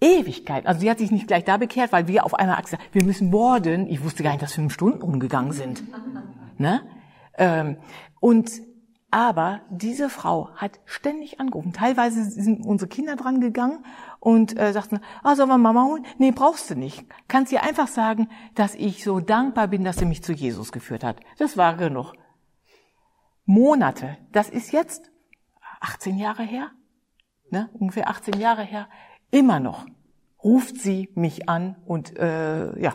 Ewigkeit. Also sie hat sich nicht gleich da bekehrt, weil wir auf einmal gesagt wir müssen morden. Ich wusste gar nicht, dass fünf Stunden umgegangen sind. Ne? Ähm, und aber diese Frau hat ständig angerufen. Teilweise sind unsere Kinder dran gegangen und äh, sagten, ah, sollen wir Mama holen? Nee, brauchst du nicht. Kannst ihr einfach sagen, dass ich so dankbar bin, dass sie mich zu Jesus geführt hat. Das war genug. Monate. Das ist jetzt 18 Jahre her. Ne? Ungefähr 18 Jahre her. Immer noch ruft sie mich an und äh, ja,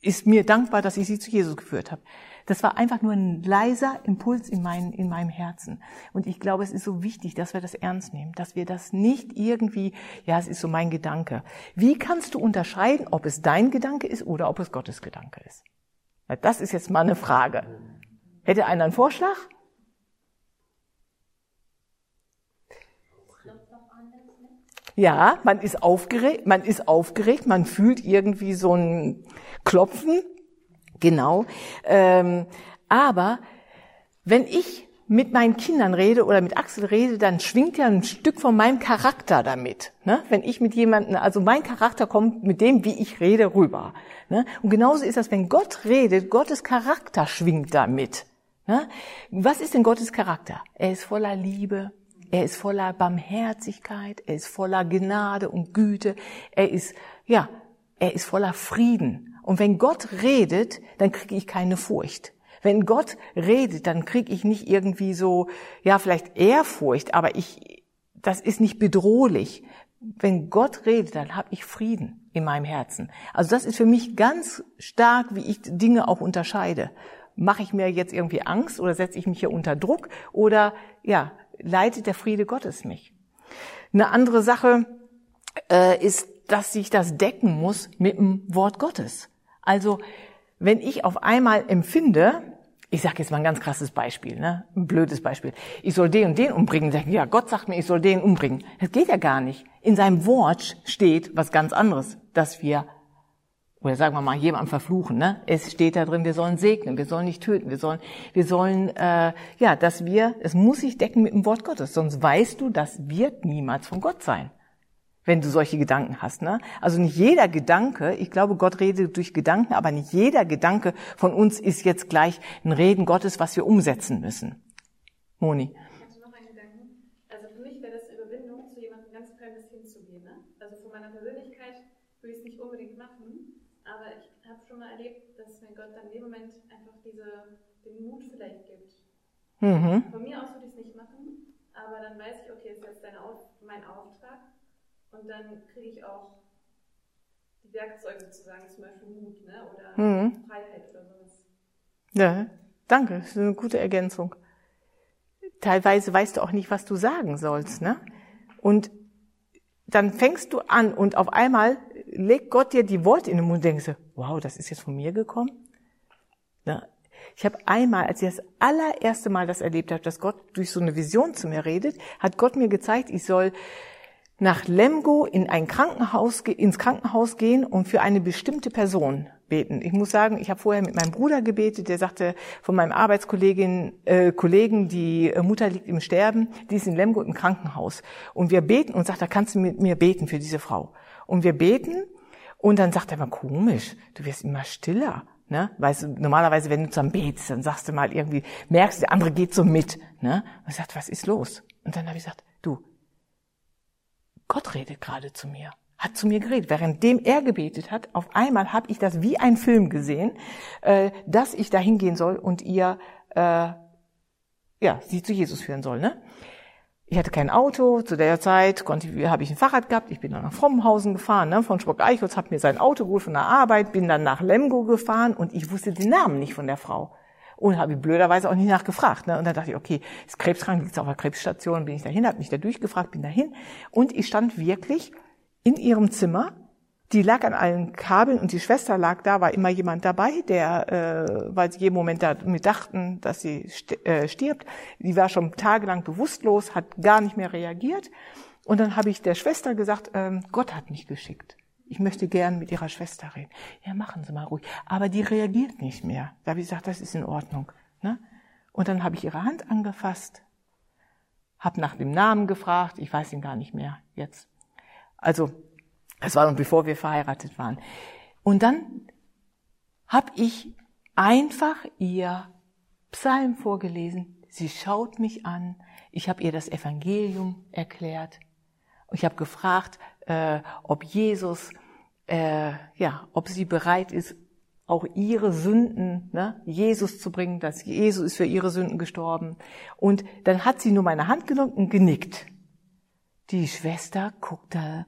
ist mir dankbar, dass ich sie zu Jesus geführt habe. Das war einfach nur ein leiser Impuls in, mein, in meinem Herzen. Und ich glaube, es ist so wichtig, dass wir das ernst nehmen, dass wir das nicht irgendwie, ja, es ist so mein Gedanke. Wie kannst du unterscheiden, ob es dein Gedanke ist oder ob es Gottes Gedanke ist? Das ist jetzt mal eine Frage. Hätte einer einen Vorschlag? Ja, man ist aufgeregt, man ist aufgeregt, man fühlt irgendwie so ein Klopfen, genau. Ähm, aber wenn ich mit meinen Kindern rede oder mit Axel rede, dann schwingt ja ein Stück von meinem Charakter damit. Ne? Wenn ich mit jemandem, also mein Charakter kommt mit dem, wie ich rede, rüber. Ne? Und genauso ist das, wenn Gott redet, Gottes Charakter schwingt damit. Ne? Was ist denn Gottes Charakter? Er ist voller Liebe, er ist voller Barmherzigkeit, er ist voller Gnade und Güte, er ist, ja, er ist voller Frieden. Und wenn Gott redet, dann kriege ich keine Furcht. Wenn Gott redet, dann kriege ich nicht irgendwie so, ja, vielleicht Ehrfurcht, aber ich, das ist nicht bedrohlich. Wenn Gott redet, dann habe ich Frieden in meinem Herzen. Also das ist für mich ganz stark, wie ich Dinge auch unterscheide. Mache ich mir jetzt irgendwie Angst oder setze ich mich hier unter Druck oder ja, leitet der Friede Gottes mich. Eine andere Sache äh, ist, dass sich das decken muss mit dem Wort Gottes. Also wenn ich auf einmal empfinde, ich sage jetzt mal ein ganz krasses Beispiel, ne? ein blödes Beispiel, ich soll den und den umbringen, sag, ja, Gott sagt mir, ich soll den umbringen. Das geht ja gar nicht. In seinem Wort steht was ganz anderes, dass wir oder sagen wir mal jemanden verfluchen, ne? Es steht da drin, wir sollen segnen, wir sollen nicht töten, wir sollen, wir sollen, äh, ja, dass wir, es muss sich decken mit dem Wort Gottes, sonst weißt du, das wird niemals von Gott sein, wenn du solche Gedanken hast, ne? Also nicht jeder Gedanke, ich glaube, Gott redet durch Gedanken, aber nicht jeder Gedanke von uns ist jetzt gleich ein Reden Gottes, was wir umsetzen müssen. Moni. Also für mich wäre das Überwindung, zu jemandem ganz Fremdes hinzugehen. Ne? Also von meiner Persönlichkeit würde ich es nicht unbedingt machen, aber ich habe schon mal erlebt, dass mir Gott dann in dem Moment einfach diese, den Mut vielleicht gibt. Mhm. Von mir aus würde ich es nicht machen, aber dann weiß ich, okay, es ist jetzt dein Auf, mein Auftrag und dann kriege ich auch die Werkzeuge sozusagen, zum Beispiel Mut ne? oder mhm. Freiheit oder sowas. Ja, danke, das ist eine gute Ergänzung. Teilweise weißt du auch nicht, was du sagen sollst, ne? Und dann fängst du an und auf einmal legt Gott dir die Worte in den Mund und denkst du, wow, das ist jetzt von mir gekommen. Ja. Ich habe einmal, als ich das allererste Mal das erlebt habe, dass Gott durch so eine Vision zu mir redet, hat Gott mir gezeigt, ich soll nach Lemgo in ein Krankenhaus, ins Krankenhaus gehen und für eine bestimmte Person beten. Ich muss sagen, ich habe vorher mit meinem Bruder gebetet, der sagte von meinem Arbeitskollegin, äh, Kollegen, die äh, Mutter liegt im Sterben, die ist in Lemgo im Krankenhaus. Und wir beten und sagt, da kannst du mit mir beten für diese Frau. Und wir beten und dann sagt er mal, komisch, du wirst immer stiller. Ne? Weißt du, normalerweise, wenn du zusammen betest, dann sagst du mal irgendwie, merkst du, der andere geht so mit. Ne? Und sagt, was ist los? Und dann habe ich gesagt, du, Gott redet gerade zu mir hat zu mir geredet. Währenddem er gebetet hat, auf einmal habe ich das wie ein Film gesehen, äh, dass ich da hingehen soll und ihr äh, ja sie zu Jesus führen soll. Ne? Ich hatte kein Auto, zu der Zeit konnte habe ich ein Fahrrad gehabt, ich bin dann nach Frommenhausen gefahren, ne, von Spock-Eichholz, habe mir sein Auto geholt von der Arbeit, bin dann nach Lemgo gefahren und ich wusste den Namen nicht von der Frau. Und habe blöderweise auch nicht nachgefragt. Ne? Und dann dachte ich, okay, ist krebskrank, liegt auf der Krebsstation, bin ich dahin, habe mich da durchgefragt, bin dahin. Und ich stand wirklich in ihrem Zimmer. Die lag an allen Kabeln und die Schwester lag da, war immer jemand dabei, der, äh, weil sie jeden Moment damit dachten, dass sie äh, stirbt. Die war schon tagelang bewusstlos, hat gar nicht mehr reagiert. Und dann habe ich der Schwester gesagt, ähm, Gott hat mich geschickt. Ich möchte gern mit ihrer Schwester reden. Ja, machen Sie mal ruhig. Aber die reagiert nicht mehr. Da habe ich gesagt, das ist in Ordnung. Ne? Und dann habe ich ihre Hand angefasst, habe nach dem Namen gefragt, ich weiß ihn gar nicht mehr jetzt. Also, es war noch bevor wir verheiratet waren. Und dann habe ich einfach ihr Psalm vorgelesen. Sie schaut mich an. Ich habe ihr das Evangelium erklärt. Ich habe gefragt, äh, ob Jesus, äh, ja, ob sie bereit ist, auch ihre Sünden, ne, Jesus zu bringen, dass Jesus ist für ihre Sünden gestorben. Und dann hat sie nur meine Hand genommen und genickt. Die Schwester guckte,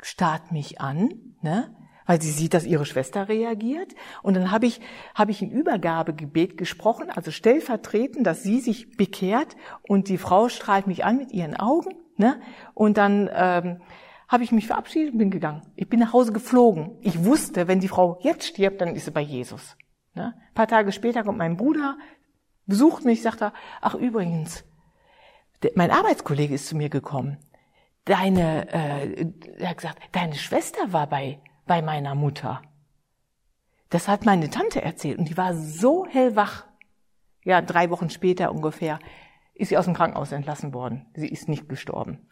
starrt mich an, ne? weil sie sieht, dass ihre Schwester reagiert. Und dann habe ich, habe ich ein Übergabegebet gesprochen, also stellvertretend, dass sie sich bekehrt und die Frau strahlt mich an mit ihren Augen. Ne? Und dann ähm, habe ich mich verabschiedet und bin gegangen. Ich bin nach Hause geflogen. Ich wusste, wenn die Frau jetzt stirbt, dann ist sie bei Jesus. Ne? Ein paar Tage später kommt mein Bruder, besucht mich, sagt er, ach übrigens, mein Arbeitskollege ist zu mir gekommen. Deine, äh, er hat gesagt, deine Schwester war bei bei meiner Mutter. Das hat meine Tante erzählt und die war so hellwach. Ja, drei Wochen später ungefähr ist sie aus dem Krankenhaus entlassen worden. Sie ist nicht gestorben.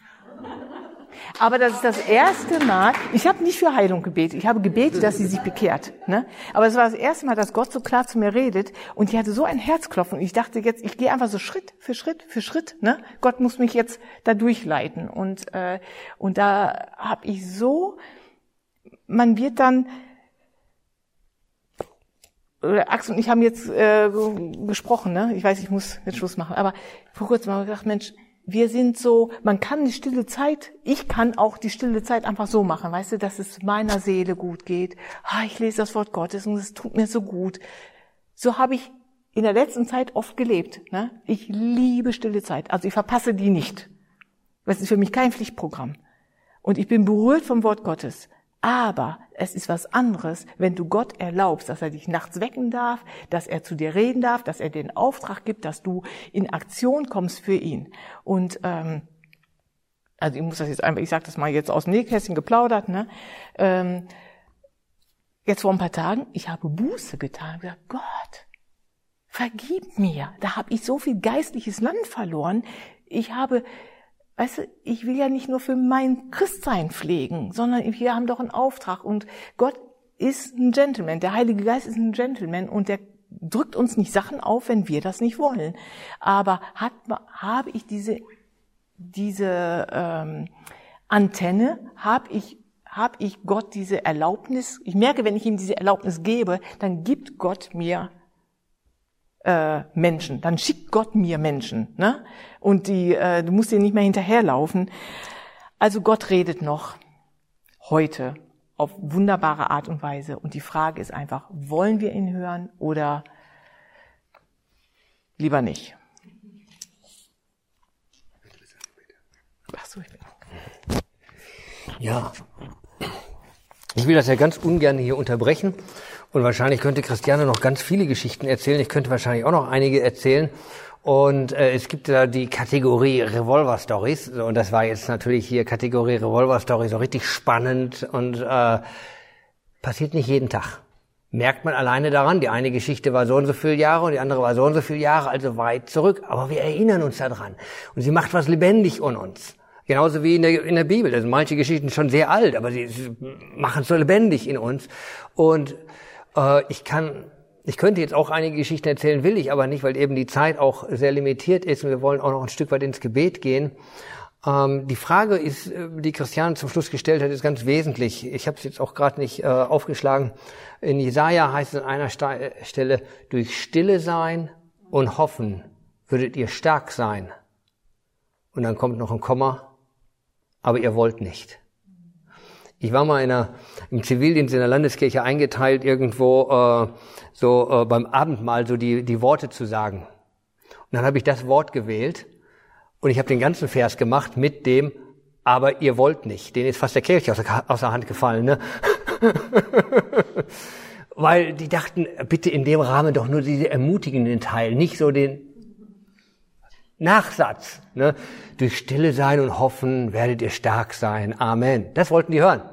Aber das ist das erste Mal, ich habe nicht für Heilung gebetet, ich habe gebetet, dass sie sich bekehrt. Ne? Aber es war das erste Mal, dass Gott so klar zu mir redet und die hatte so ein Herzklopfen und ich dachte jetzt, ich gehe einfach so Schritt für Schritt für Schritt. Ne? Gott muss mich jetzt da durchleiten. Und, äh, und da habe ich so man wird dann, Axel und ich haben jetzt äh, gesprochen, ne? Ich weiß, ich muss jetzt Schluss machen, aber vor kurzem haben wir gedacht, Mensch, wir sind so, man kann die stille Zeit, ich kann auch die stille Zeit einfach so machen, weißt du, dass es meiner Seele gut geht. Ah, ich lese das Wort Gottes und es tut mir so gut. So habe ich in der letzten Zeit oft gelebt. Ne? Ich liebe stille Zeit, also ich verpasse die nicht. Das ist für mich kein Pflichtprogramm. Und ich bin berührt vom Wort Gottes. Aber es ist was anderes, wenn du Gott erlaubst, dass er dich nachts wecken darf, dass er zu dir reden darf, dass er den Auftrag gibt, dass du in Aktion kommst für ihn. Und ähm, also ich muss das jetzt einfach, ich sage das mal jetzt aus dem Nähkästchen geplaudert, ne? Ähm, jetzt vor ein paar Tagen, ich habe Buße getan, gesagt, Gott, vergib mir. Da habe ich so viel geistliches Land verloren. Ich habe Weißt du, ich will ja nicht nur für mein Christsein pflegen, sondern wir haben doch einen Auftrag und Gott ist ein Gentleman. Der Heilige Geist ist ein Gentleman und der drückt uns nicht Sachen auf, wenn wir das nicht wollen. Aber hat, habe ich diese, diese ähm, Antenne, habe ich habe ich Gott diese Erlaubnis, ich merke, wenn ich ihm diese Erlaubnis gebe, dann gibt Gott mir äh, Menschen, dann schickt Gott mir Menschen, ne? Und die, äh, du musst dir nicht mehr hinterherlaufen. Also Gott redet noch heute auf wunderbare Art und Weise. Und die Frage ist einfach, wollen wir ihn hören oder lieber nicht? Ja, ich will das ja ganz ungern hier unterbrechen und wahrscheinlich könnte Christiane noch ganz viele Geschichten erzählen. Ich könnte wahrscheinlich auch noch einige erzählen. Und äh, es gibt da die Kategorie Revolver Stories. Und das war jetzt natürlich hier Kategorie Revolver Stories so richtig spannend und äh, passiert nicht jeden Tag. Merkt man alleine daran, die eine Geschichte war so und so viele Jahre und die andere war so und so viele Jahre, also weit zurück. Aber wir erinnern uns daran. Und sie macht was lebendig in uns. Genauso wie in der, in der Bibel. Da sind manche Geschichten schon sehr alt, aber sie, sie machen es so lebendig in uns. Und äh, ich kann, ich könnte jetzt auch einige Geschichten erzählen, will ich aber nicht, weil eben die Zeit auch sehr limitiert ist und wir wollen auch noch ein Stück weit ins Gebet gehen. Ähm, die Frage ist, äh, die Christiane zum Schluss gestellt hat, ist ganz wesentlich. Ich habe es jetzt auch gerade nicht äh, aufgeschlagen. In Jesaja heißt es an einer Stelle, durch Stille sein und hoffen würdet ihr stark sein. Und dann kommt noch ein Komma, aber ihr wollt nicht. Ich war mal in einer, im Zivildienst in der Landeskirche eingeteilt, irgendwo äh, so äh, beim Abendmahl so die, die Worte zu sagen. Und dann habe ich das Wort gewählt und ich habe den ganzen Vers gemacht mit dem, aber ihr wollt nicht. Den ist fast der Kirche aus der, aus der Hand gefallen. Ne? Weil die dachten, bitte in dem Rahmen doch nur diese ermutigenden Teil, nicht so den Nachsatz. Ne? Durch Stille sein und hoffen werdet ihr stark sein. Amen. Das wollten die hören.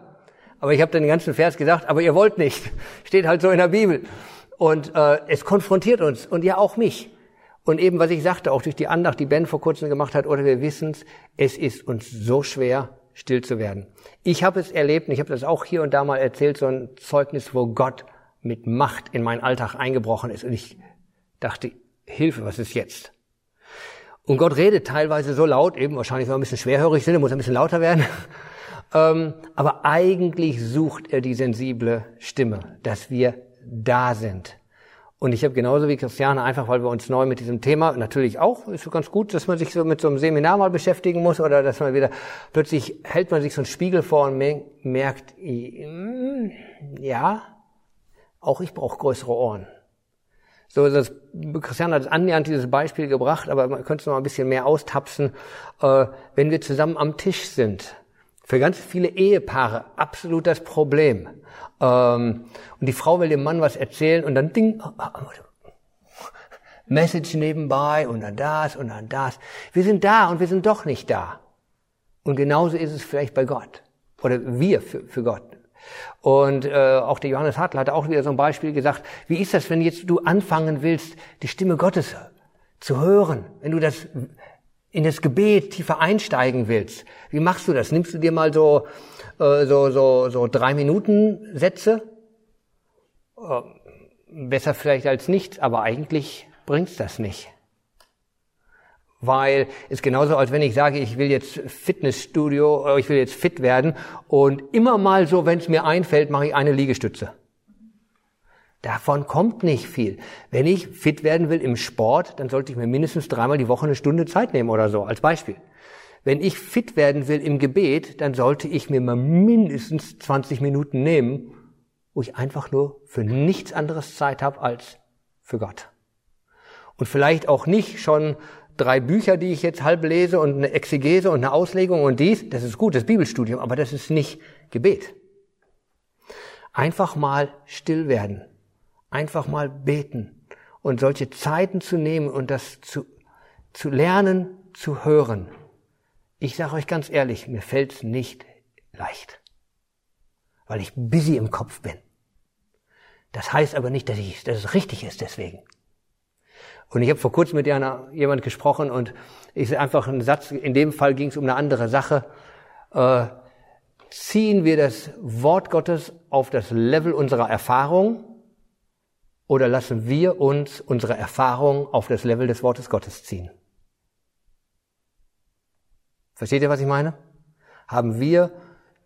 Aber ich habe den ganzen Vers gesagt, aber ihr wollt nicht. Steht halt so in der Bibel. Und äh, es konfrontiert uns und ja auch mich. Und eben, was ich sagte, auch durch die Andacht, die Ben vor kurzem gemacht hat, oder wir wissen's, es ist uns so schwer, still zu werden. Ich habe es erlebt, und ich habe das auch hier und da mal erzählt, so ein Zeugnis, wo Gott mit Macht in meinen Alltag eingebrochen ist. Und ich dachte, Hilfe, was ist jetzt? Und Gott redet teilweise so laut, eben wahrscheinlich, wenn wir ein bisschen schwerhörig sind, muss ein bisschen lauter werden. Ähm, aber eigentlich sucht er die sensible Stimme, dass wir da sind. Und ich habe genauso wie Christiane einfach, weil wir uns neu mit diesem Thema natürlich auch, ist so ganz gut, dass man sich so mit so einem Seminar mal beschäftigen muss oder dass man wieder, plötzlich hält man sich so einen Spiegel vor und merkt, hm, ja, auch ich brauche größere Ohren. So, das, Christian hat annähernd dieses Beispiel gebracht, aber man könnte es noch ein bisschen mehr austapsen. Äh, wenn wir zusammen am Tisch sind, für ganz viele Ehepaare absolut das Problem. Ähm, und die Frau will dem Mann was erzählen und dann Ding, Message nebenbei und dann das und dann das. Wir sind da und wir sind doch nicht da. Und genauso ist es vielleicht bei Gott. Oder wir für, für Gott. Und äh, auch der Johannes Hartl hat auch wieder so ein Beispiel gesagt, wie ist das, wenn jetzt du anfangen willst, die Stimme Gottes zu hören, wenn du das in das Gebet tiefer einsteigen willst? Wie machst du das? Nimmst du dir mal so äh, so so so drei Minuten Sätze? Äh, besser vielleicht als nichts, aber eigentlich bringt's das nicht weil es genauso, als wenn ich sage, ich will jetzt Fitnessstudio, äh, ich will jetzt fit werden und immer mal so, wenn es mir einfällt, mache ich eine Liegestütze. Davon kommt nicht viel. Wenn ich fit werden will im Sport, dann sollte ich mir mindestens dreimal die Woche eine Stunde Zeit nehmen oder so, als Beispiel. Wenn ich fit werden will im Gebet, dann sollte ich mir mal mindestens 20 Minuten nehmen, wo ich einfach nur für nichts anderes Zeit habe als für Gott. Und vielleicht auch nicht schon drei Bücher, die ich jetzt halb lese und eine Exegese und eine Auslegung und dies, das ist gut, das Bibelstudium, aber das ist nicht Gebet. Einfach mal still werden, einfach mal beten und solche Zeiten zu nehmen und das zu, zu lernen, zu hören. Ich sage euch ganz ehrlich, mir fällt's nicht leicht, weil ich busy im Kopf bin. Das heißt aber nicht, dass, ich, dass es richtig ist deswegen. Und ich habe vor kurzem mit einer, jemand gesprochen und ich einfach einen Satz, in dem Fall ging es um eine andere Sache. Äh, ziehen wir das Wort Gottes auf das Level unserer Erfahrung oder lassen wir uns unsere Erfahrung auf das Level des Wortes Gottes ziehen? Versteht ihr, was ich meine? Haben wir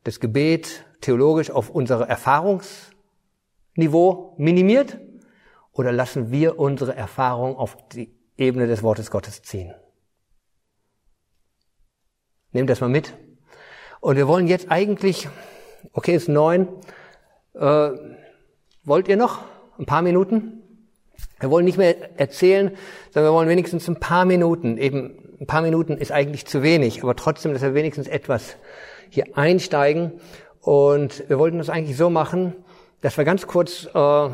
das Gebet theologisch auf unsere Erfahrungsniveau minimiert oder lassen wir unsere Erfahrung auf die Ebene des Wortes Gottes ziehen? Nehmt das mal mit. Und wir wollen jetzt eigentlich, okay, ist neun, äh, wollt ihr noch ein paar Minuten? Wir wollen nicht mehr erzählen, sondern wir wollen wenigstens ein paar Minuten, eben ein paar Minuten ist eigentlich zu wenig, aber trotzdem, dass wir wenigstens etwas hier einsteigen. Und wir wollten das eigentlich so machen, dass wir ganz kurz äh,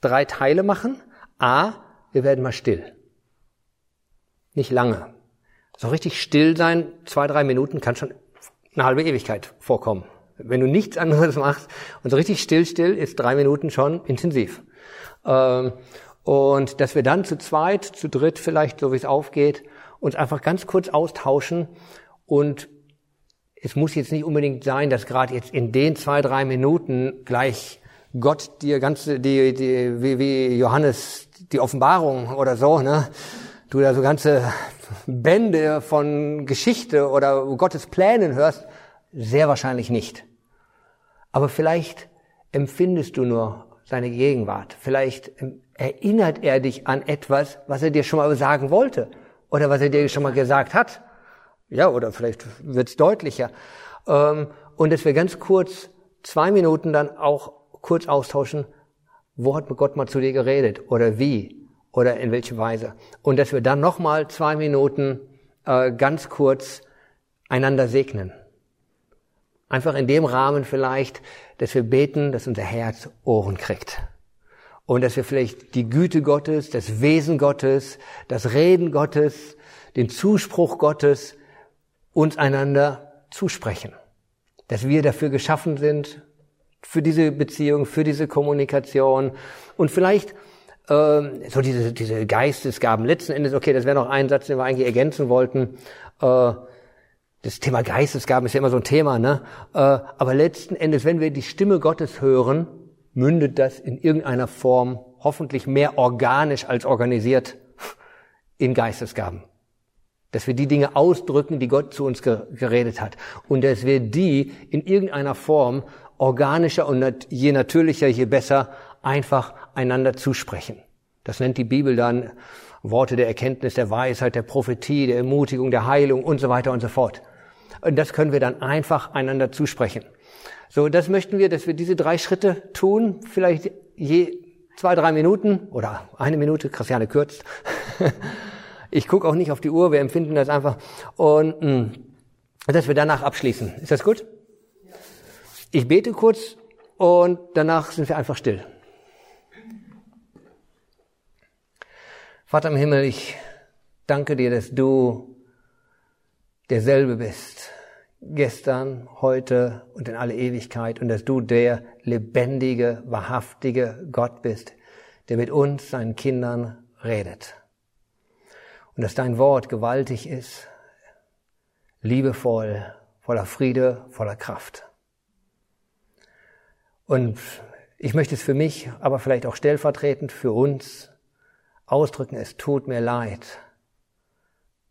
drei Teile machen. A, wir werden mal still. Nicht lange. So richtig still sein, zwei, drei Minuten kann schon eine halbe Ewigkeit vorkommen. Wenn du nichts anderes machst und so richtig still, still ist drei Minuten schon intensiv. Ähm, und dass wir dann zu zweit, zu dritt vielleicht, so wie es aufgeht, uns einfach ganz kurz austauschen und es muss jetzt nicht unbedingt sein, dass gerade jetzt in den zwei, drei Minuten gleich Gott dir ganze, die, die, wie, wie Johannes die Offenbarung oder so, ne? Du da so ganze Bände von Geschichte oder Gottes Plänen hörst, sehr wahrscheinlich nicht. Aber vielleicht empfindest du nur seine Gegenwart. Vielleicht erinnert er dich an etwas, was er dir schon mal sagen wollte oder was er dir schon mal gesagt hat. Ja, oder vielleicht wird's deutlicher. Ähm, und dass wir ganz kurz zwei Minuten dann auch kurz austauschen, wo hat Gott mal zu dir geredet oder wie oder in welche Weise. Und dass wir dann nochmal zwei Minuten äh, ganz kurz einander segnen. Einfach in dem Rahmen vielleicht, dass wir beten, dass unser Herz Ohren kriegt. Und dass wir vielleicht die Güte Gottes, das Wesen Gottes, das Reden Gottes, den Zuspruch Gottes uns einander zusprechen. Dass wir dafür geschaffen sind, für diese Beziehung, für diese Kommunikation und vielleicht äh, so diese, diese Geistesgaben. Letzten Endes, okay, das wäre noch ein Satz, den wir eigentlich ergänzen wollten. Äh, das Thema Geistesgaben ist ja immer so ein Thema, ne? Äh, aber letzten Endes, wenn wir die Stimme Gottes hören, mündet das in irgendeiner Form, hoffentlich mehr organisch als organisiert, in Geistesgaben. Dass wir die Dinge ausdrücken, die Gott zu uns geredet hat. Und dass wir die in irgendeiner Form organischer und je natürlicher, je besser einfach einander zusprechen. Das nennt die Bibel dann Worte der Erkenntnis, der Weisheit, der Prophetie, der Ermutigung, der Heilung und so weiter und so fort. Und das können wir dann einfach einander zusprechen. So, das möchten wir, dass wir diese drei Schritte tun, vielleicht je zwei, drei Minuten oder eine Minute, Christiane kürzt. ich gucke auch nicht auf die Uhr, wir empfinden das einfach. Und mh, mm, dass wir danach abschließen. Ist das gut? Ich bete kurz und danach sind wir einfach still. Vater im Himmel, ich danke dir, dass du derselbe bist, gestern, heute und in alle Ewigkeit und dass du der lebendige, wahrhaftige Gott bist, der mit uns, seinen Kindern, redet. Und dass dein Wort gewaltig ist, liebevoll, voller Friede, voller Kraft. Und ich möchte es für mich, aber vielleicht auch stellvertretend für uns ausdrücken, es tut mir leid,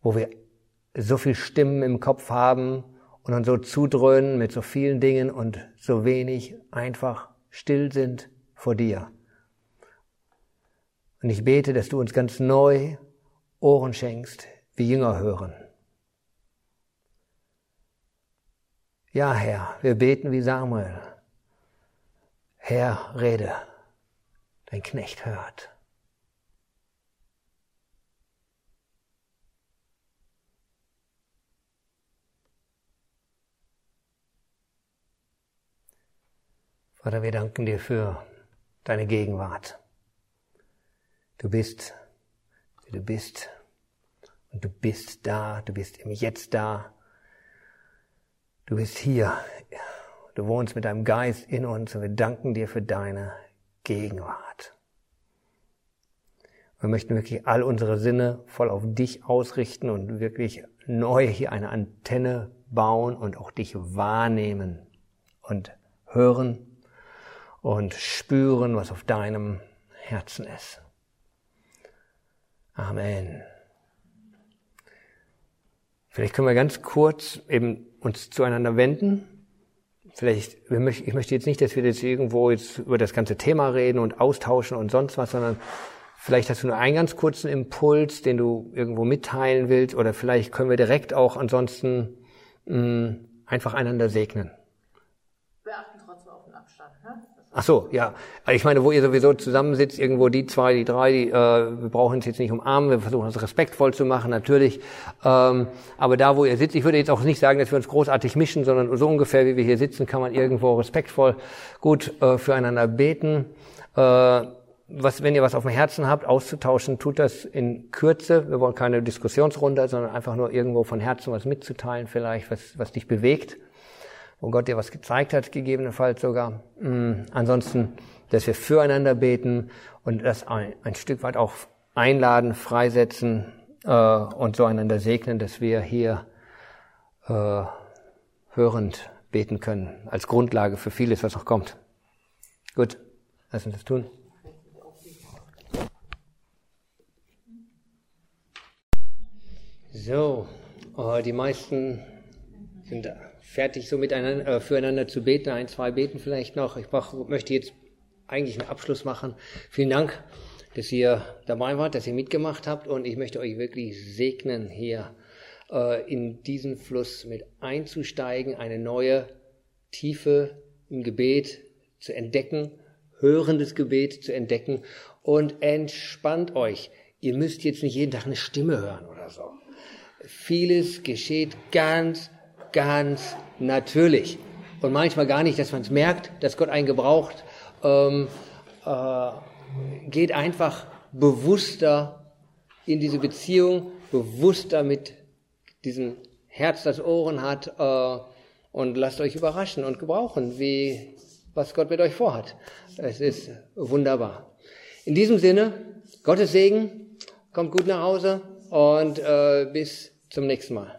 wo wir so viel Stimmen im Kopf haben und dann so zudröhnen mit so vielen Dingen und so wenig einfach still sind vor dir. Und ich bete, dass du uns ganz neu Ohren schenkst, wie Jünger hören. Ja, Herr, wir beten wie Samuel. Herr, rede, dein Knecht hört. Vater, wir danken dir für deine Gegenwart. Du bist, wie du bist, und du bist da, du bist im Jetzt da. Du bist hier. Du wohnst mit deinem Geist in uns und wir danken dir für deine Gegenwart. Wir möchten wirklich all unsere Sinne voll auf dich ausrichten und wirklich neu hier eine Antenne bauen und auch dich wahrnehmen und hören und spüren, was auf deinem Herzen ist. Amen. Vielleicht können wir ganz kurz eben uns zueinander wenden. Vielleicht, ich möchte jetzt nicht, dass wir jetzt irgendwo jetzt über das ganze Thema reden und austauschen und sonst was, sondern vielleicht hast du nur einen ganz kurzen Impuls, den du irgendwo mitteilen willst, oder vielleicht können wir direkt auch ansonsten mh, einfach einander segnen. Ach so, ja. Ich meine, wo ihr sowieso zusammensitzt, irgendwo die zwei, die drei, die, äh, wir brauchen uns jetzt nicht umarmen, wir versuchen uns respektvoll zu machen, natürlich. Ähm, aber da, wo ihr sitzt, ich würde jetzt auch nicht sagen, dass wir uns großartig mischen, sondern so ungefähr, wie wir hier sitzen, kann man irgendwo respektvoll gut äh, füreinander beten. Äh, was, wenn ihr was auf dem Herzen habt, auszutauschen, tut das in Kürze. Wir wollen keine Diskussionsrunde, sondern einfach nur irgendwo von Herzen was mitzuteilen, vielleicht, was, was dich bewegt wo Gott dir was gezeigt hat, gegebenenfalls sogar. Mm, ansonsten, dass wir füreinander beten und das ein, ein Stück weit auch einladen, freisetzen äh, und so einander segnen, dass wir hier äh, hörend beten können, als Grundlage für vieles, was noch kommt. Gut, lass uns das tun. So, oh, die meisten sind da fertig, so miteinander, äh, füreinander zu beten. Ein, zwei beten vielleicht noch. Ich mach, möchte jetzt eigentlich einen Abschluss machen. Vielen Dank, dass ihr dabei wart, dass ihr mitgemacht habt und ich möchte euch wirklich segnen, hier äh, in diesen Fluss mit einzusteigen, eine neue Tiefe im Gebet zu entdecken, hörendes Gebet zu entdecken und entspannt euch. Ihr müsst jetzt nicht jeden Tag eine Stimme hören oder so. Vieles geschieht ganz ganz natürlich. Und manchmal gar nicht, dass man es merkt, dass Gott einen gebraucht. Ähm, äh, geht einfach bewusster in diese Beziehung, bewusster mit diesem Herz, das Ohren hat, äh, und lasst euch überraschen und gebrauchen, wie, was Gott mit euch vorhat. Es ist wunderbar. In diesem Sinne, Gottes Segen, kommt gut nach Hause und äh, bis zum nächsten Mal.